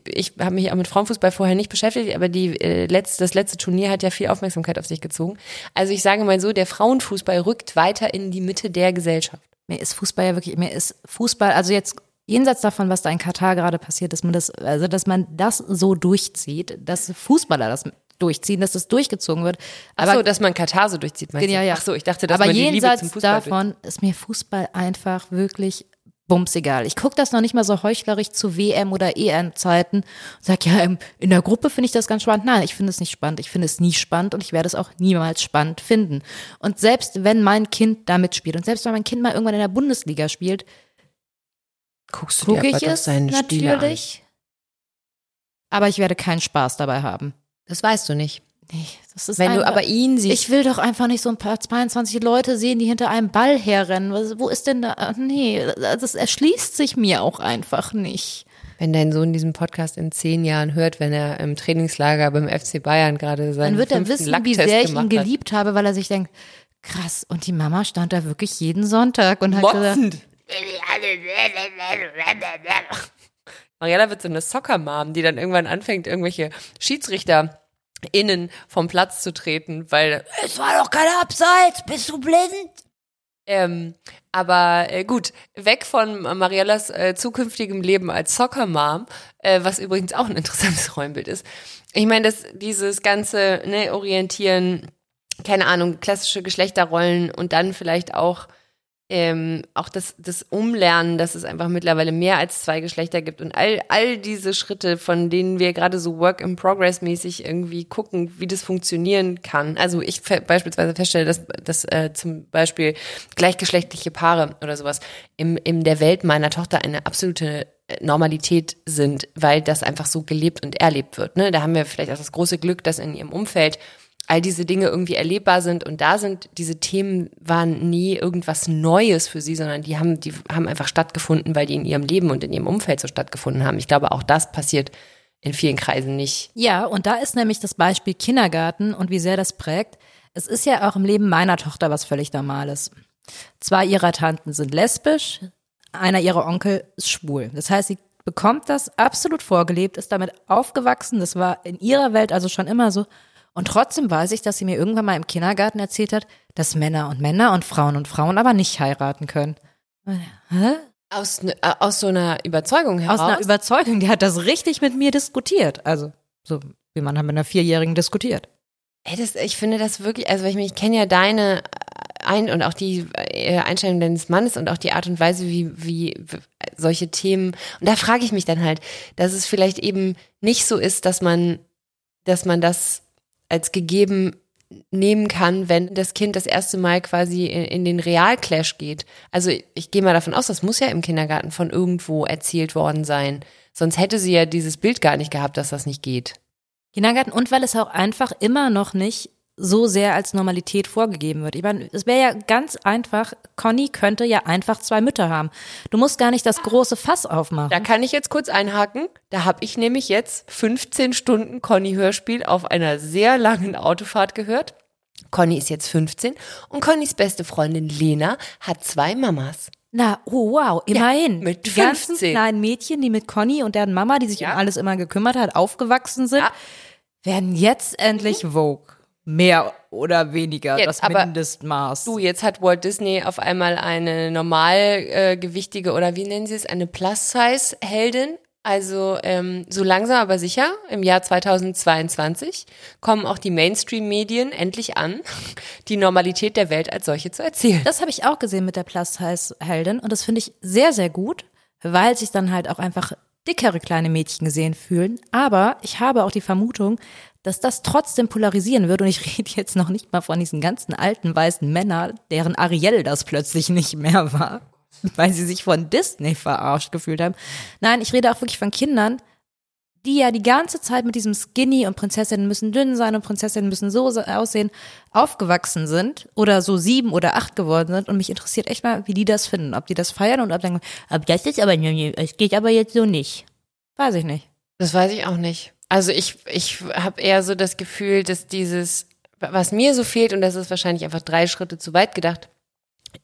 Ich habe mich auch mit Frauenfußball vorher nicht beschäftigt, aber die, äh, letzte, das letzte Turnier hat ja viel Aufmerksamkeit auf sich gezogen. Also ich sage mal so, der Frauenfußball rückt weiter in die Mitte der Gesellschaft. mir ist Fußball ja wirklich, mir ist Fußball, also jetzt jenseits davon, was da in Katar gerade passiert, dass man das, also dass man das so durchzieht, dass Fußballer das durchziehen, dass das durchgezogen wird. Aber Aber so, dass man Katar so durchzieht, meinst Ja, du? ja. Ach so, ich dachte, dass aber man die Liebe jenseits zum Fußball davon ist mir Fußball einfach wirklich bumsegal. Ich gucke das noch nicht mal so heuchlerisch zu WM oder EM-Zeiten und sag ja, ähm, in der Gruppe finde ich das ganz spannend. Nein, ich finde es nicht spannend. Ich finde es nie spannend und ich werde es auch niemals spannend finden. Und selbst wenn mein Kind da mitspielt und selbst wenn mein Kind mal irgendwann in der Bundesliga spielt, guckst du gucke dir ich es natürlich. Aber ich werde keinen Spaß dabei haben. Das weißt du nicht. Nee, das ist Wenn du einfach- aber ihn siehst, Ich will doch einfach nicht so ein paar 22 Leute sehen, die hinter einem Ball herrennen. Was, wo ist denn da? Ach, Nee, das erschließt sich mir auch einfach nicht. wenn dein Sohn diesen Podcast in zehn Jahren hört, wenn er im Trainingslager beim FC Bayern gerade seinen Dann wird er wissen, wie sehr ich ihn geliebt habe, weil er sich denkt, krass, und die Mama stand da wirklich jeden Sonntag und hat hat. gesagt, Motzend. Mariella wird so eine Soccer-Mom, die dann irgendwann anfängt, irgendwelche Schiedsrichter innen vom Platz zu treten, weil es war doch kein Abseits, bist du blind? Ähm, aber äh, gut, weg von Mariellas äh, zukünftigem Leben als Soccer-Mom, äh, was übrigens auch ein interessantes *laughs* Rollenbild ist. Ich meine, dass dieses ganze ne, Orientieren, keine Ahnung, klassische Geschlechterrollen und dann vielleicht auch ähm, auch das, das Umlernen, dass es einfach mittlerweile mehr als zwei Geschlechter gibt und all, all diese Schritte, von denen wir gerade so Work in Progress mäßig irgendwie gucken, wie das funktionieren kann. Also ich beispielsweise feststelle, dass, dass äh, zum Beispiel gleichgeschlechtliche Paare oder sowas im, in der Welt meiner Tochter eine absolute Normalität sind, weil das einfach so gelebt und erlebt wird. Ne? Da haben wir vielleicht auch das große Glück, dass in ihrem Umfeld all diese Dinge irgendwie erlebbar sind und da sind diese Themen waren nie irgendwas Neues für sie, sondern die haben die haben einfach stattgefunden, weil die in ihrem Leben und in ihrem Umfeld so stattgefunden haben. Ich glaube, auch das passiert in vielen Kreisen nicht. ja, und da ist nämlich das Beispiel Kindergarten und wie sehr das prägt. Es ist ja auch im Leben meiner Tochter was völlig Normales. Zwei ihrer Tanten sind lesbisch, einer ihrer Onkel ist schwul. Das heißt, sie bekommt das absolut vorgelebt, ist damit aufgewachsen. Das war in ihrer Welt also schon immer so. Und trotzdem weiß ich, dass sie mir irgendwann mal im Kindergarten erzählt hat, dass Männer und Männer und Frauen und Frauen aber nicht heiraten können. Hä? Aus, äh, aus so einer Überzeugung heraus. Aus einer Überzeugung, die hat das richtig mit mir diskutiert. Also, so wie man halt mit einer Vierjährigen diskutiert. Ey, das, ich finde das wirklich, also ich, ich kenne ja deine ein und auch die äh, Einstellung deines Mannes und auch die Art und Weise, wie, wie solche Themen. Und da frage ich mich dann halt, dass es vielleicht eben nicht so ist, dass man, dass man das als gegeben nehmen kann, wenn das Kind das erste Mal quasi in, in den Realclash geht. Also ich, ich gehe mal davon aus, das muss ja im Kindergarten von irgendwo erzählt worden sein. Sonst hätte sie ja dieses Bild gar nicht gehabt, dass das nicht geht. Kindergarten und weil es auch einfach immer noch nicht so sehr als Normalität vorgegeben wird. Ich meine, es wäre ja ganz einfach, Conny könnte ja einfach zwei Mütter haben. Du musst gar nicht das große Fass aufmachen. Da kann ich jetzt kurz einhaken. Da habe ich nämlich jetzt 15 Stunden Conny-Hörspiel auf einer sehr langen Autofahrt gehört. Conny ist jetzt 15 und Connys beste Freundin Lena hat zwei Mamas. Na, oh wow, immerhin. mit die ganzen 15. kleinen Mädchen, die mit Conny und deren Mama, die sich Ja. um alles immer gekümmert hat, aufgewachsen sind, Ja. werden jetzt endlich Vogue. Mehr oder weniger Jetzt, das Mindestmaß. Du, jetzt hat Walt Disney auf einmal eine normalgewichtige äh, gewichtige oder wie nennen sie es, eine Plus-Size-Heldin. Also ähm, so langsam aber sicher, im Jahr 2022 kommen auch die Mainstream-Medien endlich an, *laughs* die Normalität der Welt als solche zu erzählen. Das habe ich auch gesehen mit der Plus-Size-Heldin und das finde ich sehr, sehr gut, weil sich dann halt auch einfach dickere kleine Mädchen gesehen fühlen. Aber ich habe auch die Vermutung, dass das trotzdem polarisieren wird und ich *laughs* rede jetzt noch nicht mal von diesen ganzen alten weißen Männern, deren Ariel das plötzlich nicht mehr war, *laughs* weil sie sich von Disney verarscht gefühlt haben. Nein, ich rede auch wirklich von Kindern, die ja die ganze Zeit mit diesem Skinny und Prinzessinnen müssen dünn sein und Prinzessinnen müssen so aussehen, aufgewachsen sind oder so sieben oder acht geworden sind und mich interessiert echt mal, wie die das finden, ob die das feiern und ob dann, ab das ist aber, es geht aber jetzt so nicht. Weiß ich nicht. Das weiß ich auch nicht. Also ich, ich habe eher so das Gefühl, dass dieses, was mir so fehlt, und das ist wahrscheinlich einfach drei Schritte zu weit gedacht,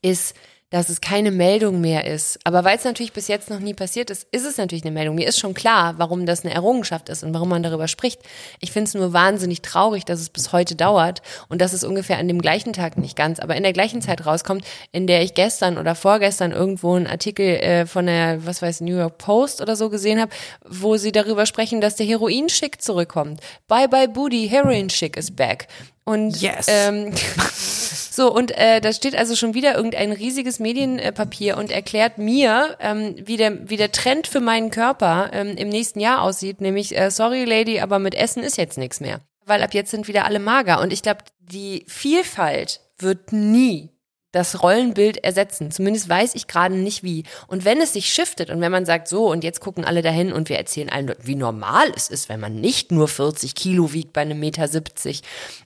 ist, dass es keine Meldung mehr ist. Aber weil es natürlich bis jetzt noch nie passiert ist, ist es natürlich eine Meldung. Mir ist schon klar, warum das eine Errungenschaft ist und warum man darüber spricht. Ich finde es nur wahnsinnig traurig, dass es bis heute dauert und dass es ungefähr an dem gleichen Tag nicht ganz, aber in der gleichen Zeit rauskommt, in der ich gestern oder vorgestern irgendwo einen Artikel äh, von der, was weiß, New York Post oder so gesehen habe, wo sie darüber sprechen, dass der Heroin-Schick zurückkommt. Bye bye Booty, Heroin-Schick is back. Und Yes. ähm, *laughs* so, und äh, da steht also schon wieder irgendein riesiges Medienpapier und erklärt mir, ähm, wie, der, wie der Trend für meinen Körper ähm, im nächsten Jahr aussieht, nämlich, äh, sorry Lady, aber mit Essen ist jetzt nichts mehr. Weil ab jetzt sind wieder alle mager. Und ich glaube, die Vielfalt wird nie das Rollenbild ersetzen. Zumindest weiß ich gerade nicht wie. Und wenn es sich shiftet und wenn man sagt, so, und jetzt gucken alle dahin und wir erzählen allen, wie normal es ist, wenn man nicht nur 40 Kilo wiegt bei einem Meter 70,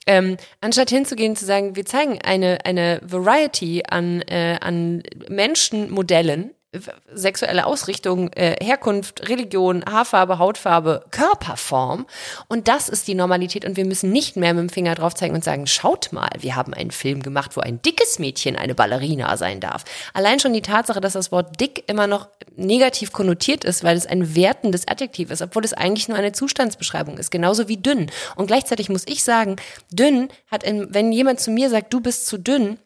ähm, anstatt hinzugehen zu sagen, wir zeigen eine, eine Variety an, äh, an Menschenmodellen, sexuelle Ausrichtung, äh, Herkunft, Religion, Haarfarbe, Hautfarbe, Körperform. Und das ist die Normalität. Und wir müssen nicht mehr mit dem Finger drauf zeigen und sagen, schaut mal, wir haben einen Film gemacht, wo ein dickes Mädchen eine Ballerina sein darf. Allein schon die Tatsache, dass das Wort dick immer noch negativ konnotiert ist, weil es ein wertendes Adjektiv ist, obwohl es eigentlich nur eine Zustandsbeschreibung ist, genauso wie dünn. Und gleichzeitig muss ich sagen, dünn hat, in, wenn jemand zu mir sagt, du bist zu dünn,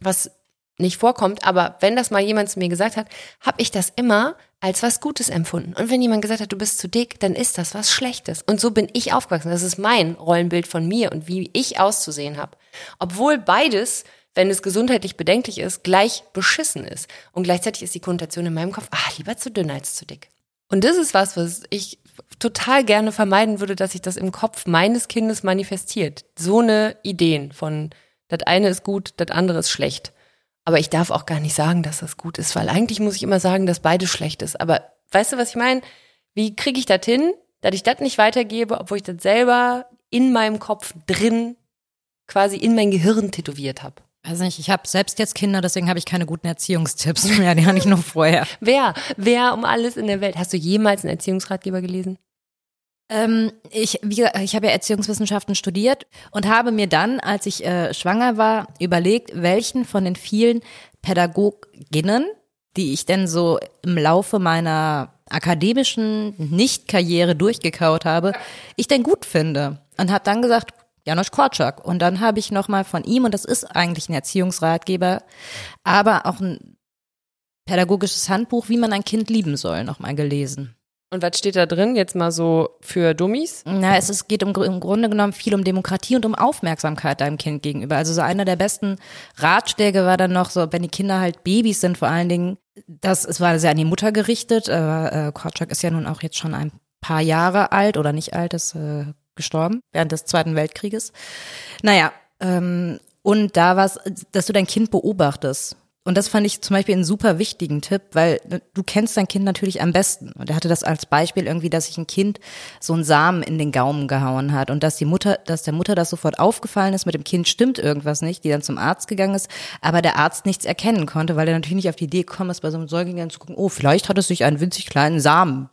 was nicht vorkommt, aber wenn das mal jemand zu mir gesagt hat, habe ich das immer als was Gutes empfunden. Und wenn jemand gesagt hat, du bist zu dick, dann ist das was Schlechtes. Und so bin ich aufgewachsen. Das ist mein Rollenbild von mir und wie ich auszusehen habe. Obwohl beides, wenn es gesundheitlich bedenklich ist, gleich beschissen ist. Und gleichzeitig ist die Konnotation in meinem Kopf, ah, lieber zu dünn als zu dick. Und das ist was, was ich total gerne vermeiden würde, dass sich das im Kopf meines Kindes manifestiert. So eine Ideen von, das eine ist gut, das andere ist schlecht. Aber ich darf auch gar nicht sagen, dass das gut ist, weil eigentlich muss ich immer sagen, dass beides schlecht ist. Aber weißt du, was ich meine? Wie kriege ich das hin, dass ich das nicht weitergebe, obwohl ich das selber in meinem Kopf drin quasi in mein Gehirn tätowiert habe? Weiß nicht, ich habe selbst jetzt Kinder, deswegen habe ich keine guten Erziehungstipps *laughs* mehr, die habe ich nur vorher. Wer? Wer um alles in der Welt? Hast du jemals einen Erziehungsratgeber gelesen? Ähm, ich, wie ich habe ja Erziehungswissenschaften studiert und habe mir dann, als ich äh, schwanger war, überlegt, welchen von den vielen Pädagoginnen, die ich denn so im Laufe meiner akademischen Nicht-Karriere durchgekaut habe, ich denn gut finde. Und habe dann gesagt, Janusz Korczak. Und dann habe ich nochmal von ihm, und das ist eigentlich ein Erziehungsratgeber, aber auch ein pädagogisches Handbuch, wie man ein Kind lieben soll, nochmal gelesen. Und was steht da drin? Jetzt mal so für Dummies? Na, es ist, geht im, Gr- im Grunde genommen viel um Demokratie und um Aufmerksamkeit deinem Kind gegenüber. Also so einer der besten Ratschläge war dann noch so, wenn die Kinder halt Babys sind, vor allen Dingen, das, es war sehr an die Mutter gerichtet. Äh, äh, Korczak ist ja nun auch jetzt schon ein paar Jahre alt oder nicht alt, ist äh, gestorben während des Zweiten Weltkrieges. Naja, ähm, und da war dass du dein Kind beobachtest und das fand ich zum Beispiel einen super wichtigen Tipp, weil ne, du kennst dein Kind natürlich am besten. Und er hatte das als Beispiel irgendwie, dass sich ein Kind so einen Samen in den Gaumen gehauen hat und dass die Mutter, dass der Mutter das sofort aufgefallen ist, mit dem Kind stimmt irgendwas nicht, die dann zum Arzt gegangen ist, aber der Arzt nichts erkennen konnte, weil er natürlich nicht auf die Idee gekommen ist, bei so einem Säugling zu gucken, oh, vielleicht hat es sich einen winzig kleinen Samen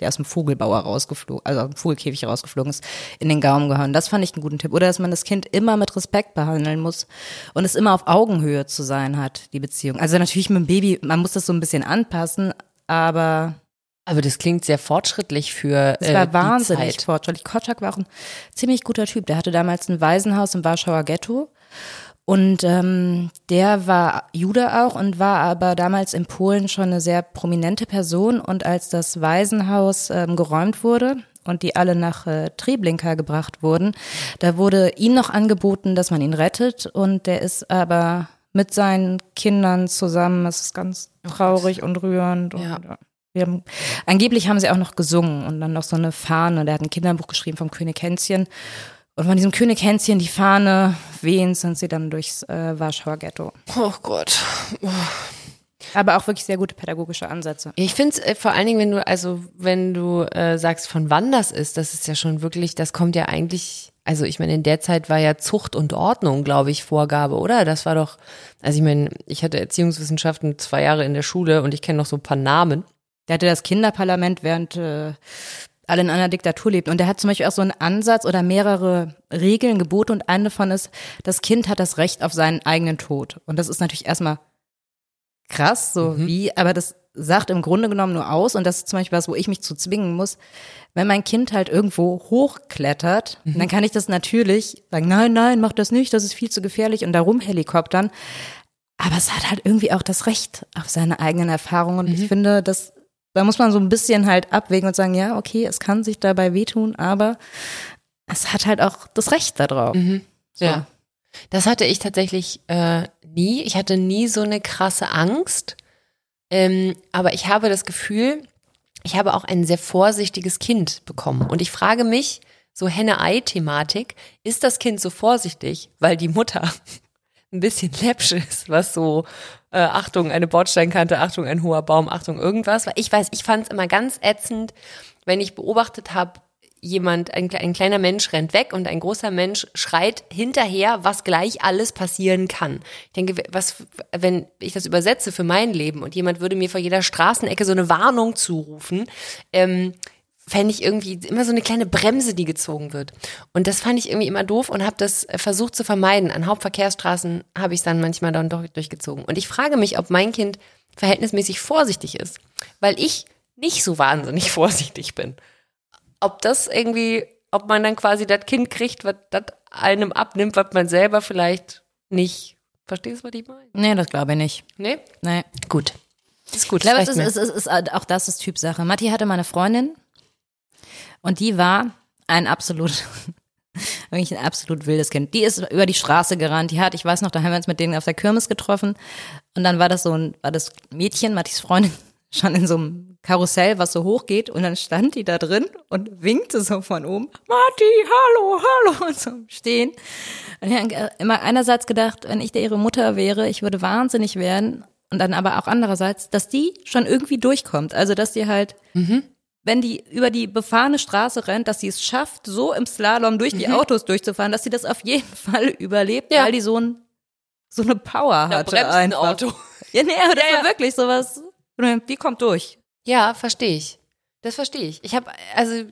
der aus dem Vogelbauer rausgeflogen, also aus dem Vogelkäfig rausgeflogen ist, in den Gaumen gehauen. Das fand ich einen guten Tipp. Oder dass man das Kind immer mit Respekt behandeln muss und es immer auf Augenhöhe zu sein hat, die Beziehung. Also natürlich mit dem Baby, man muss das so ein bisschen anpassen, aber aber das klingt sehr fortschrittlich für es war äh, wahnsinnig die Zeit. fortschrittlich. Kotschak war auch ein ziemlich guter Typ. Der hatte damals ein Waisenhaus im Warschauer Ghetto und ähm, der war Jude auch und war aber damals in Polen schon eine sehr prominente Person. Und als das Waisenhaus ähm, geräumt wurde und die alle nach äh, Treblinka gebracht wurden, da wurde ihm noch angeboten, dass man ihn rettet. Und der ist aber mit seinen Kindern zusammen. Es ist ganz traurig und rührend. Und, Ja. ja. Wir haben, angeblich haben sie auch noch gesungen und dann noch so eine Fahne. Der hat ein Kinderbuch geschrieben vom König Hänschen. Und von diesem König Hänschen die Fahne wehen sind sie dann durchs äh, Warschauer Ghetto. Oh Gott. Aber auch wirklich sehr gute pädagogische Ansätze. Ich finde es äh, vor allen Dingen, wenn du, also wenn du äh, sagst, von wann das ist, das ist ja schon wirklich, das kommt ja eigentlich, also ich meine, in der Zeit war ja Zucht und Ordnung, glaube ich, Vorgabe, oder? Das war doch, also ich meine, ich hatte Erziehungswissenschaften zwei Jahre in der Schule und ich kenne noch so ein paar Namen. Der hatte das Kinderparlament, während äh, alle in einer Diktatur lebten. Und der hat zum Beispiel auch so einen Ansatz oder mehrere Regeln, Gebote und eine davon ist, das Kind hat das Recht auf seinen eigenen Tod. Und das ist natürlich erstmal krass, so wie, aber das sagt im Grunde genommen nur aus, und das ist zum Beispiel was, wo ich mich zu zwingen muss, wenn mein Kind halt irgendwo hochklettert, dann kann ich das natürlich sagen, nein, nein, mach das nicht, das ist viel zu gefährlich und darum helikoptern. Aber es hat halt irgendwie auch das Recht auf seine eigenen Erfahrungen. Und ich finde, das, da muss man so ein bisschen halt abwägen und sagen, ja, okay, es kann sich dabei wehtun, aber es hat halt auch das Recht darauf. So. Ja. Das hatte ich tatsächlich äh, nie. Ich hatte nie so eine krasse Angst. Ähm, aber ich habe das Gefühl, ich habe auch ein sehr vorsichtiges Kind bekommen. Und ich frage mich, so Henne-Ei-Thematik, ist das Kind so vorsichtig, weil die Mutter *laughs* ein bisschen läppsch ist, was so, äh, Achtung, eine Bordsteinkante, Achtung, ein hoher Baum, Achtung, irgendwas. Weil ich weiß, ich fand es immer ganz ätzend, wenn ich beobachtet habe, jemand, ein, ein kleiner Mensch rennt weg und ein großer Mensch schreit hinterher, was gleich alles passieren kann. Ich denke, was, wenn ich das übersetze für mein Leben und jemand würde mir vor jeder Straßenecke so eine Warnung zurufen, ähm, fände ich irgendwie immer so eine kleine Bremse, die gezogen wird. Und das fand ich irgendwie immer doof und habe das äh, versucht zu vermeiden. An Hauptverkehrsstraßen habe ich es dann manchmal dann doch durchgezogen. Und ich frage mich, ob mein Kind verhältnismäßig vorsichtig ist, weil ich nicht so wahnsinnig *laughs* vorsichtig bin. Ob das irgendwie, ob man dann quasi das Kind kriegt, was das einem abnimmt, was man selber vielleicht nicht. Verstehst du, was ich meine? Nee, das glaube ich nicht. Nee? Nee. Gut. Ist gut. Ich glaube, es ist, es ist, ist, auch das ist Typsache. Matti hatte mal eine Freundin und die war ein absolut, *laughs* wirklich ein absolut wildes Kind. Die ist über die Straße gerannt. Die hat, ich weiß noch, da haben wir uns mit denen auf der Kirmes getroffen und dann war das so ein, war das Mädchen, Mattis Freundin, *laughs* schon in so einem Karussell, was so hoch geht und dann stand die da drin und winkte so von oben, Matti, hallo, hallo *laughs* und so Stehen. Und ich habe immer einerseits gedacht, wenn ich da ihre Mutter wäre, ich würde wahnsinnig werden und dann aber auch andererseits, dass die schon irgendwie durchkommt. Also, dass die halt, wenn die über die befahrene Straße rennt, dass sie es schafft, so im Slalom durch die Autos durchzufahren, dass sie das auf jeden *laughs* Fall überlebt, Ja. weil die so ein so eine Power Da hatte ein. Auto. *laughs* Ja, nee, aber das Ja, war ja. wirklich sowas. Die kommt durch. Ja, verstehe ich. Das verstehe ich. Ich habe, also,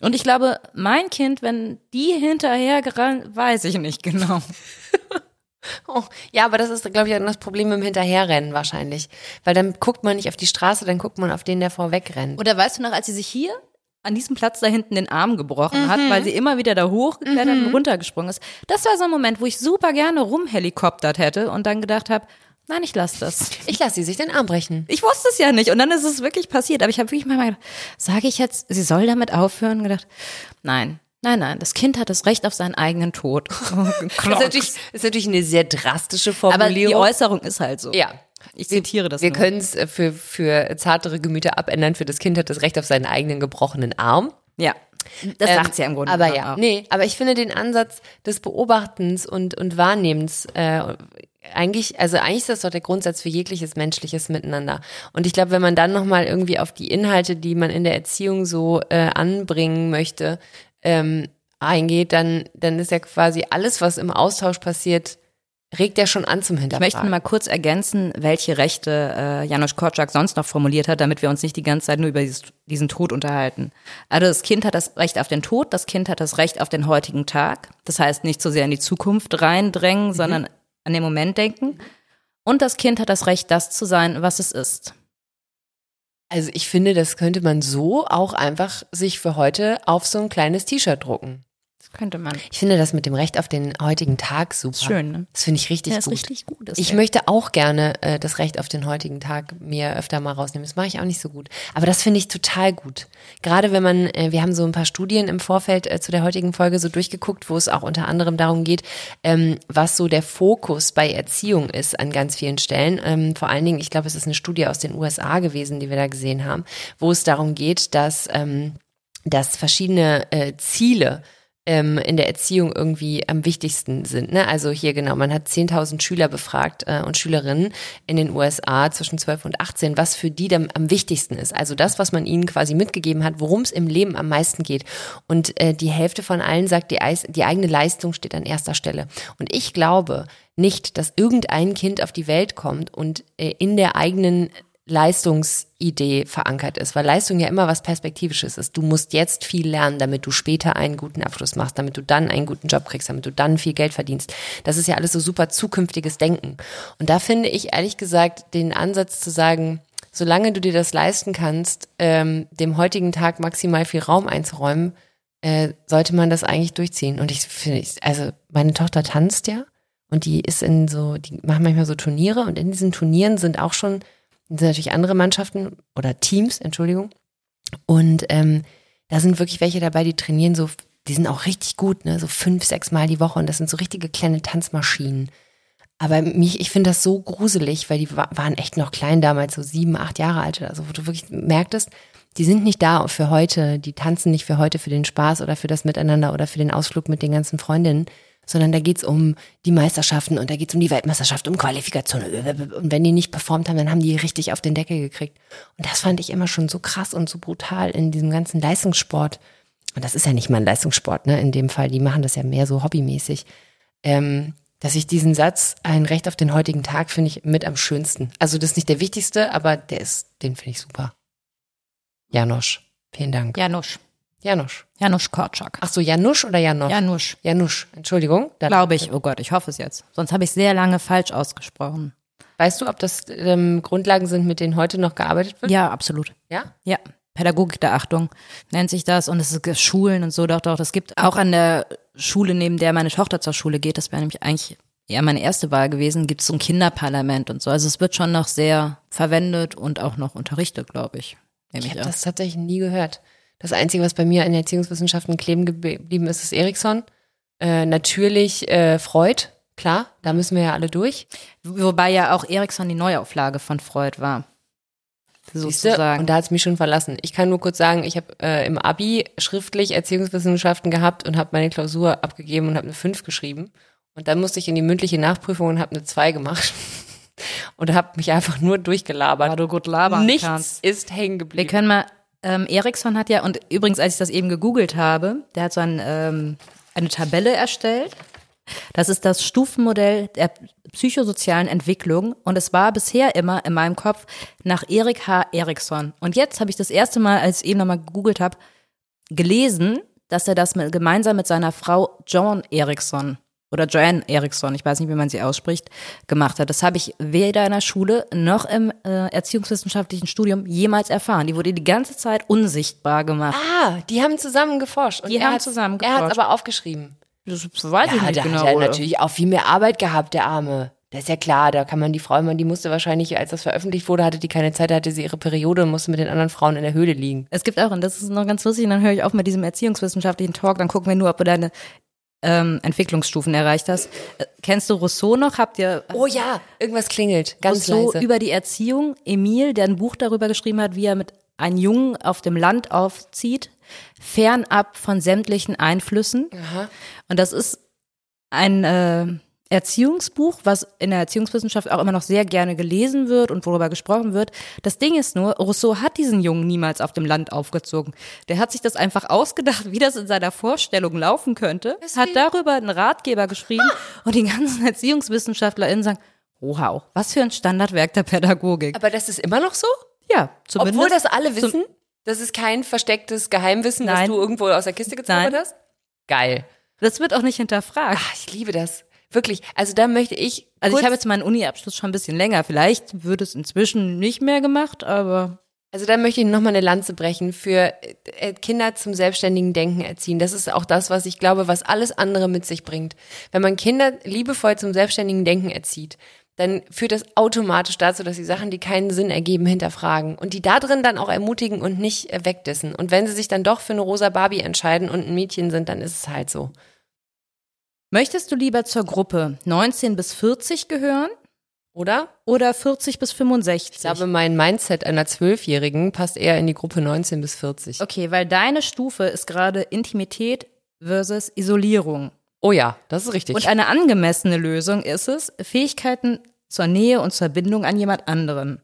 Und ich glaube, mein Kind, wenn die hinterher gerannt, weiß ich nicht genau. *laughs* oh, ja, aber das ist, glaube ich, dann das Problem mit dem Hinterherrennen wahrscheinlich. Weil dann guckt man nicht auf die Straße, dann guckt man auf den, der vorweg rennt. Oder weißt du noch, als sie sich hier an diesem Platz da hinten den Arm gebrochen hat, weil sie immer wieder da hochgeklettert und runtergesprungen ist. Das war so ein Moment, wo ich super gerne rumhelikoptert hätte und dann gedacht habe, nein, ich lasse das. Ich lasse sie sich den Arm brechen. Ich wusste es ja nicht und dann ist es wirklich passiert. Aber ich habe wirklich mal gedacht, sage ich jetzt, sie soll damit aufhören? Und gedacht, nein, nein, nein, das Kind hat das Recht auf seinen eigenen Tod. *laughs* *laughs* Das ist natürlich, ist natürlich eine sehr drastische Formulierung. Aber die Äußerung ist halt so. ja. Ich zitiere das Wir können es äh, für, für zartere Gemüter abändern. Für das Kind hat das Recht auf seinen eigenen gebrochenen Arm. Ja, das Ähm, sagt sie ja im Grunde. Aber ja, auch. nee, aber ich finde den Ansatz des Beobachtens und, und Wahrnehmens äh, eigentlich, also eigentlich ist das doch der Grundsatz für jegliches menschliches Miteinander. Und ich glaube, wenn man dann nochmal irgendwie auf die Inhalte, die man in der Erziehung so äh, anbringen möchte, ähm, eingeht, dann, dann ist ja quasi alles, was im Austausch passiert, regt ja schon an zum Ich Hinterfragen. möchte mal kurz ergänzen, welche Rechte äh, Janusz Korczak sonst noch formuliert hat, damit wir uns nicht die ganze Zeit nur über dieses, diesen Tod unterhalten. Also das Kind hat das Recht auf den Tod, das Kind hat das Recht auf den heutigen Tag. Das heißt, nicht so sehr in die Zukunft reindrängen, sondern an den Moment denken. Und das Kind hat das Recht, das zu sein, was es ist. Also ich finde, das könnte man so auch einfach sich für heute auf so ein kleines T-Shirt drucken. Könnte man. Ich finde das mit dem Recht auf den heutigen Tag super. Schön, ne? Das finde ich richtig Ja, ist gut. richtig gut. Ich Geld. möchte auch gerne äh, das Recht auf den heutigen Tag mir öfter mal rausnehmen. Das mache ich auch nicht so gut. Aber das finde ich total gut. Gerade wenn man, äh, wir haben so ein paar Studien im Vorfeld äh, zu der heutigen Folge so durchgeguckt, wo es auch unter anderem darum geht, ähm, was so der Fokus bei Erziehung ist an ganz vielen Stellen. Ähm, vor allen Dingen, ich glaube, es ist eine Studie aus den USA gewesen, die wir da gesehen haben, wo es darum geht, dass, ähm, dass verschiedene äh, Ziele ähm, in der Erziehung irgendwie am wichtigsten sind. Ne? Also hier genau, man hat 10.000 Schüler befragt äh, und Schülerinnen in den USA zwischen 12 und 18, was für die dann am wichtigsten ist. Also das, was man ihnen quasi mitgegeben hat, worum es im Leben am meisten geht. Und äh, die Hälfte von allen sagt, die, die eigene Leistung steht an erster Stelle. Und ich glaube nicht, dass irgendein Kind auf die Welt kommt und äh, in der eigenen Leistungsidee verankert ist, weil Leistung ja immer was Perspektivisches ist. Du musst jetzt viel lernen, damit du später einen guten Abschluss machst, damit du dann einen guten Job kriegst, damit du dann viel Geld verdienst. Das ist ja alles so super zukünftiges Denken. Und da finde ich ehrlich gesagt den Ansatz zu sagen, solange du dir das leisten kannst, ähm, dem heutigen Tag maximal viel Raum einzuräumen, äh, sollte man das eigentlich durchziehen. Und ich finde, also meine Tochter tanzt ja und die ist in so, die machen manchmal so Turniere und in diesen Turnieren sind auch schon, sind natürlich andere Mannschaften oder Teams, Entschuldigung. Und ähm, da sind wirklich welche dabei, die trainieren so, die sind auch richtig gut, ne, so fünf, sechs Mal die Woche und das sind so richtige kleine Tanzmaschinen. Aber mich, ich finde das so gruselig, weil die wa- waren echt noch klein damals, so sieben, acht Jahre alt oder so, wo du wirklich merktest, die sind nicht da für heute, die tanzen nicht für heute, für den Spaß oder für das Miteinander oder für den Ausflug mit den ganzen Freundinnen, sondern da geht's um die Meisterschaften und da geht's um die Weltmeisterschaft, um Qualifikation. Und wenn die nicht performt haben, dann haben die richtig auf den Deckel gekriegt. Und das fand ich immer schon so krass und so brutal in diesem ganzen Leistungssport. Und das ist ja nicht mal ein Leistungssport, ne? In dem Fall, die machen das ja mehr so hobbymäßig. Ähm, dass ich diesen Satz, ein Recht auf den heutigen Tag, finde ich mit am schönsten. Also das ist nicht der wichtigste, aber der ist, den finde ich super. Janosch, vielen Dank. Janosch. Janusz Korczak. Ach so, Janusz oder Janosch? Janusz. Janusz, Entschuldigung. Glaube ich. Oh Gott, ich hoffe es jetzt. Sonst habe ich sehr lange falsch ausgesprochen. Weißt du, ob das ähm, Grundlagen sind, mit denen heute noch gearbeitet wird? Ja, absolut. Ja? Ja, Pädagogik der Achtung nennt sich das und es ist Schulen und so, doch, doch. Das gibt auch an der Schule, neben der meine Tochter zur Schule geht, das wäre nämlich eigentlich eher meine erste Wahl gewesen, gibt es so ein Kinderparlament und so. Also es wird schon noch sehr verwendet und auch noch unterrichtet, glaube ich. Ich ich habe das tatsächlich nie gehört. Das Einzige, was bei mir in Erziehungswissenschaften kleben geblieben ist, ist Erikson. Äh, natürlich äh, Freud, klar, da müssen wir ja alle durch. Wobei ja auch Erikson die Neuauflage von Freud war. Sozusagen. Und da hat's mich schon verlassen. Ich kann nur kurz sagen, ich habe äh, im Abi schriftlich Erziehungswissenschaften gehabt und habe meine Klausur abgegeben und habe eine 5 geschrieben. Und dann musste ich in die mündliche Nachprüfung und habe eine 2 gemacht. *laughs* Und habe mich einfach nur durchgelabert. Weil du gut labern Nichts kannst. ist hängen Wir geblieben. können mal, ähm, Erikson hat ja, und übrigens, als ich das eben gegoogelt habe, der hat so ein, ähm, eine Tabelle erstellt. Das ist das Stufenmodell der psychosozialen Entwicklung und es war bisher immer in meinem Kopf nach Erik H. Erikson. Und jetzt habe ich das erste Mal, als ich eben nochmal gegoogelt habe, gelesen, dass er das mit, gemeinsam mit seiner Frau John Erikson oder Joanne Erikson, ich weiß nicht, wie man sie ausspricht, gemacht hat. Das habe ich weder in der Schule noch im äh, erziehungswissenschaftlichen Studium jemals erfahren. Die wurde die ganze Zeit unsichtbar gemacht. Ah, die haben zusammen geforscht. Und Die haben hat's- zusammen Er hat geforscht. aber aufgeschrieben. Das weiß ich Ja, nicht da genau. hat er oder? natürlich auch viel mehr Arbeit gehabt, der Arme. Das ist ja klar, da kann man die Frau immer, die musste wahrscheinlich, als das veröffentlicht wurde, hatte die keine Zeit, da hatte sie ihre Periode und musste mit den anderen Frauen in der Höhle liegen. Es gibt auch, und das ist noch ganz lustig, und dann höre ich auf mit diesem erziehungswissenschaftlichen Talk, dann gucken wir nur, ob du deine ähm, Entwicklungsstufen erreicht hast. Äh, kennst du Rousseau noch? Habt ihr Oh ja, irgendwas klingelt, ganz Rousseau leise. über die Erziehung? Emil, der ein Buch darüber geschrieben hat, wie er mit einem Jungen auf dem Land aufzieht, fernab von sämtlichen Einflüssen. Und das ist ein, äh, Erziehungsbuch, was in der Erziehungswissenschaft auch immer noch sehr gerne gelesen wird und worüber gesprochen wird. Das Ding ist nur, Rousseau hat diesen Jungen niemals auf dem Land aufgezogen. Der hat sich das einfach ausgedacht, wie das in seiner Vorstellung laufen könnte, hat darüber einen Ratgeber geschrieben und die ganzen ErziehungswissenschaftlerInnen sagen, wow, was für ein Standardwerk der Pädagogik. Aber das ist immer noch so? Ja, zumindest. Obwohl das alle wissen? Das ist kein verstecktes Geheimwissen, das Nein. du irgendwo aus der Kiste gezaubert hast? Geil. Das wird auch nicht hinterfragt. Ach, ich liebe das. Wirklich. Also da möchte ich. Also ich habe jetzt meinen Uni-Abschluss schon ein bisschen länger. Vielleicht wird es inzwischen nicht mehr gemacht, aber Also da möchte ich nochmal eine Lanze brechen für äh, Kinder zum selbstständigen Denken erziehen. Das ist auch das, was ich glaube, was alles andere mit sich bringt. Wenn man Kinder liebevoll zum selbstständigen Denken erzieht, dann führt das automatisch dazu, dass sie Sachen, die keinen Sinn ergeben, hinterfragen und die da drin dann auch ermutigen und nicht äh, wegdissen. Und wenn sie sich dann doch für eine rosa Barbie entscheiden und ein Mädchen sind, dann ist es halt so. Möchtest du lieber zur Gruppe 19 bis 40 gehören Oder? oder 40 bis 65? Ich glaube, mein Mindset einer Zwölfjährigen passt eher in die Gruppe 19 bis 40. okay, weil deine Stufe ist gerade Intimität versus Isolierung. Oh ja, das ist richtig. Und eine angemessene Lösung ist es, Fähigkeiten zur Nähe und zur Bindung an jemand anderen.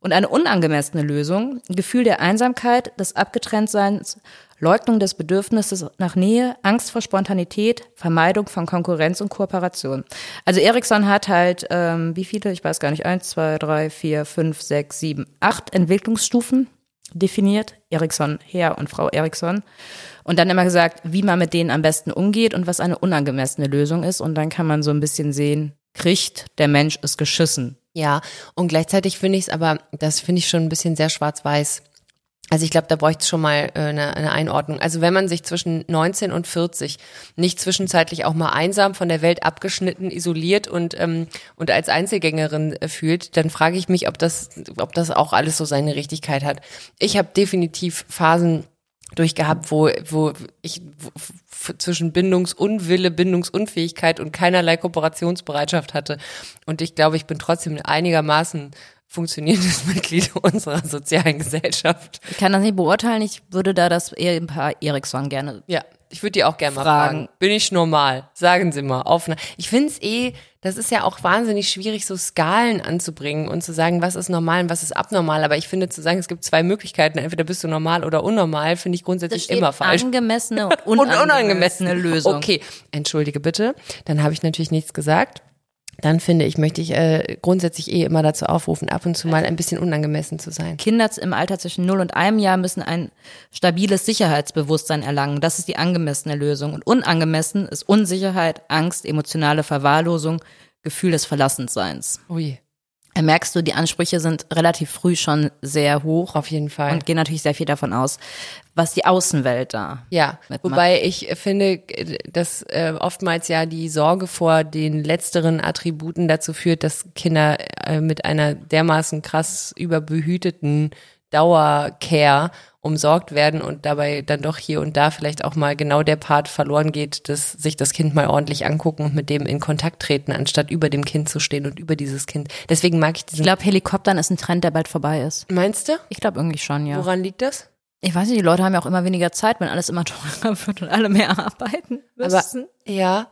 Und eine unangemessene Lösung, Gefühl der Einsamkeit, des Abgetrenntseins, Leugnung des Bedürfnisses nach Nähe, Angst vor Spontanität, Vermeidung von Konkurrenz und Kooperation. Also Erikson hat halt, ähm, wie viele, ich weiß gar nicht, eins, zwei, drei, vier, fünf, sechs, sieben, acht Entwicklungsstufen definiert. Erikson, Herr und Frau Erikson. Und dann immer gesagt, wie man mit denen am besten umgeht und was eine unangemessene Lösung ist. Und dann kann man so ein bisschen sehen, kriegt der Mensch es geschissen. Ja, und gleichzeitig finde ich es aber, das finde ich schon ein bisschen sehr schwarz-weiß. Also ich glaube, da bräuchte es schon mal äh, eine, eine Einordnung. Also wenn man sich zwischen 19 und 40 nicht zwischenzeitlich auch mal einsam von der Welt abgeschnitten, isoliert und ähm, und als Einzelgängerin äh, fühlt, dann frage ich mich, ob das ob das auch alles so seine Richtigkeit hat. Ich habe definitiv Phasen durchgehabt, wo, wo ich wo, zwischen Bindungsunwille, Bindungsunfähigkeit und keinerlei Kooperationsbereitschaft hatte. Und ich glaube, ich bin trotzdem ein einigermaßen funktionierendes *laughs* Mitglied unserer sozialen Gesellschaft. Ich kann das nicht beurteilen. Ich würde da das Ehepaar Erikson gerne. Ja, ich würde die auch gerne mal Fragen. Bin ich normal? Sagen Sie mal. Offen. Ich finde es eh, das ist ja auch wahnsinnig schwierig, so Skalen anzubringen und zu sagen, was ist normal und was ist abnormal. Aber ich finde, zu sagen, es gibt zwei Möglichkeiten, entweder bist du normal oder unnormal, finde ich grundsätzlich immer falsch. Angemessene *laughs* und Und unangemessene Lösung. Okay, entschuldige bitte. Dann habe ich natürlich nichts gesagt. Dann finde ich, möchte ich äh, grundsätzlich eh immer dazu aufrufen, ab und zu mal ein bisschen unangemessen zu sein. Kinder im Alter zwischen 0 und einem Jahr müssen ein stabiles Sicherheitsbewusstsein erlangen. Das ist die angemessene Lösung. Und unangemessen ist Unsicherheit, Angst, emotionale Verwahrlosung, Gefühl des Verlassenseins. Ui, merkst du, die Ansprüche sind relativ früh schon sehr hoch auf jeden Fall. und gehen natürlich sehr viel davon aus, was die Außenwelt da Ja, mitmacht. wobei ich finde, dass äh, oftmals ja die Sorge vor den letzteren Attributen dazu führt, dass Kinder äh, mit einer dermaßen krass überbehüteten Dauercare umsorgt werden und dabei dann doch hier und da vielleicht auch mal genau der Part verloren geht, dass sich das Kind mal ordentlich angucken und mit dem in Kontakt treten, anstatt über dem Kind zu stehen und über dieses Kind. Deswegen mag ich Ich diesen. glaube, Helikoptern ist ein Trend, der bald vorbei ist. Meinst du? Ich glaube irgendwie schon, ja. Woran liegt das? Ich weiß nicht, die Leute haben ja auch immer weniger Zeit, wenn alles immer *laughs* teurer wird und alle mehr arbeiten Aber müssen. ja,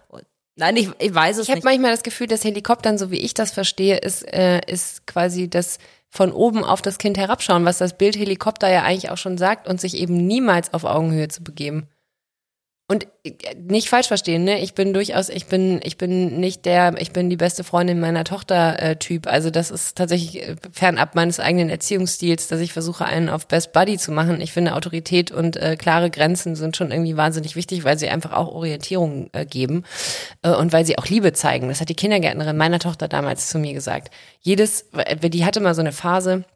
Nein, ich, ich weiß es Ich habe nicht. manchmal das Gefühl, dass Helikoptern, so wie ich das verstehe, ist, äh, ist quasi das von oben auf das Kind herabschauen, was das Bild Helikopter ja eigentlich auch schon sagt und sich eben niemals auf Augenhöhe zu begeben. Und äh, nicht falsch verstehen, ne? Ich bin durchaus, ich bin, ich bin nicht der, ich bin die beste Freundin meiner Tochter äh, Typ. Also das ist tatsächlich äh, fernab meines eigenen Erziehungsstils, dass ich versuche, einen auf Best Buddy zu machen. Ich finde Autorität und äh, klare Grenzen sind schon irgendwie wahnsinnig wichtig, weil sie einfach auch Orientierung äh, geben äh, und weil sie auch Liebe zeigen. Das hat die Kindergärtnerin meiner Tochter damals zu mir gesagt. Jedes, die hatte mal so eine Phase,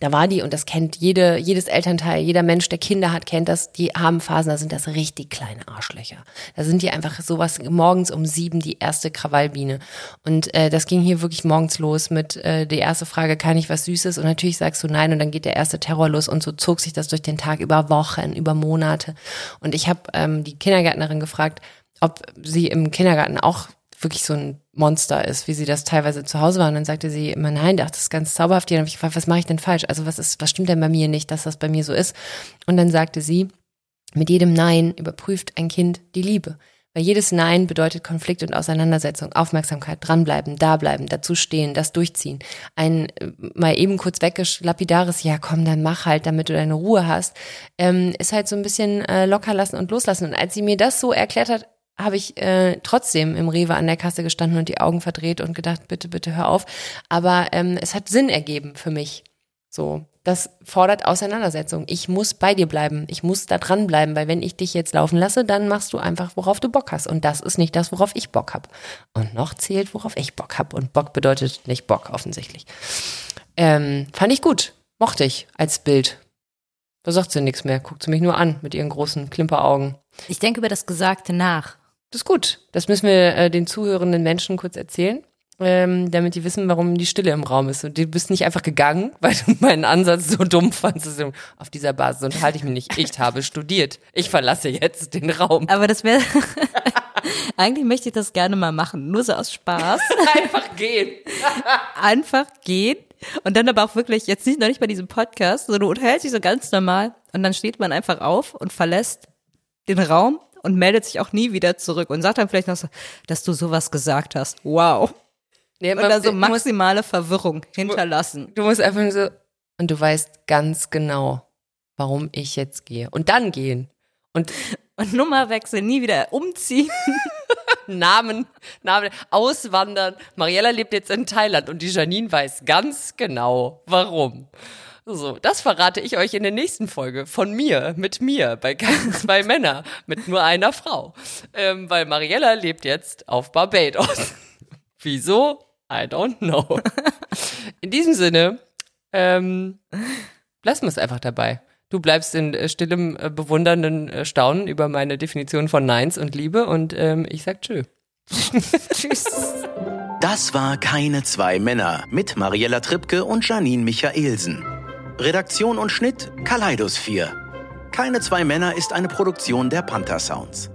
da war die, und das kennt jede, jedes Elternteil, jeder Mensch, der Kinder hat, kennt das, die haben Phasen, da sind das richtig kleine Arschlöcher. Da sind die einfach sowas morgens um sieben, die erste Krawallbiene. Und äh, das ging hier wirklich morgens los mit äh, der erste Frage, kann ich was Süßes? Und natürlich sagst du nein und dann geht der erste Terror los und so zog sich das durch den Tag über Wochen, über Monate. Und ich habe ähm, die Kindergärtnerin gefragt, ob sie im Kindergarten auch wirklich so ein Monster ist, wie sie das teilweise zu Hause war. Und dann sagte sie immer, nein, das ist ganz zauberhaft. Dann habe ich gefragt, was mache ich denn falsch? Also was ist, was stimmt denn bei mir nicht, dass das bei mir so ist? Und dann sagte sie, mit jedem Nein überprüft ein Kind die Liebe. Weil jedes Nein bedeutet Konflikt und Auseinandersetzung, Aufmerksamkeit, dranbleiben, dableiben, dazu stehen, das durchziehen. Ein äh, mal eben kurz weggeschlapidares, ja komm, dann mach halt, damit du deine Ruhe hast, ähm, ist halt so ein bisschen äh, locker lassen und loslassen. Und als sie mir das so erklärt hat, habe ich äh, trotzdem im Rewe an der Kasse gestanden und die Augen verdreht und gedacht, bitte, bitte hör auf. Aber ähm, es hat Sinn ergeben für mich. So, das fordert Auseinandersetzung. Ich muss bei dir bleiben. Ich muss da dranbleiben, weil wenn ich dich jetzt laufen lasse, dann machst du einfach, worauf du Bock hast. Und das ist nicht das, worauf ich Bock hab. Und noch zählt, worauf ich Bock hab. Und Bock bedeutet nicht Bock, offensichtlich. Ähm, fand ich gut. Mochte ich als Bild. Da sagt sie nichts mehr. Guckt sie mich nur an mit ihren großen Klimperaugen. Ich denke über das Gesagte nach. Das ist gut. Das müssen wir äh, den zuhörenden Menschen kurz erzählen, ähm, damit die wissen, warum die Stille im Raum ist. Und du bist nicht einfach gegangen, *laughs* weil du meinen Ansatz so dumm fandest. Auf dieser Basis unterhalte ich mich nicht. Ich habe studiert. Ich verlasse jetzt den Raum. Aber das wäre. *laughs* Eigentlich möchte ich das gerne mal machen. Nur so aus Spaß. *laughs* einfach gehen. Einfach gehen. Und dann aber auch wirklich, jetzt nicht noch nicht bei diesem Podcast, sondern du unterhältst dich so ganz normal und dann steht man einfach auf und verlässt den Raum und meldet sich auch nie wieder zurück und sagt dann vielleicht noch so, dass du sowas gesagt hast. Wow. Nee, und da so maximale Verwirrung hinterlassen. Du musst einfach nur so, und du weißt ganz genau, warum ich jetzt gehe. Und dann gehen. Und, *laughs* und Nummer wechseln, nie wieder umziehen. *laughs* Namen, Namen, auswandern. Mariella lebt jetzt in Thailand und die Janine weiß ganz genau, warum. So, das verrate ich euch in der nächsten Folge von mir, mit mir, bei *laughs* zwei Männer, mit nur einer Frau. Ähm, weil Mariella lebt jetzt auf Barbados. *laughs* Wieso? I don't know. *laughs* In diesem Sinne, ähm, lassen wir es einfach dabei. Du bleibst in äh, stillem, äh, bewundernden äh, Staunen über meine Definition von Neins und Liebe und ähm, ich sag tschö. Tschüss. Das war Keine zwei Männer mit Mariella Trippke und Janine Michaelsen. Redaktion und Schnitt Kaleidos 4. Keine zwei Männer ist eine Produktion der Panther Sounds.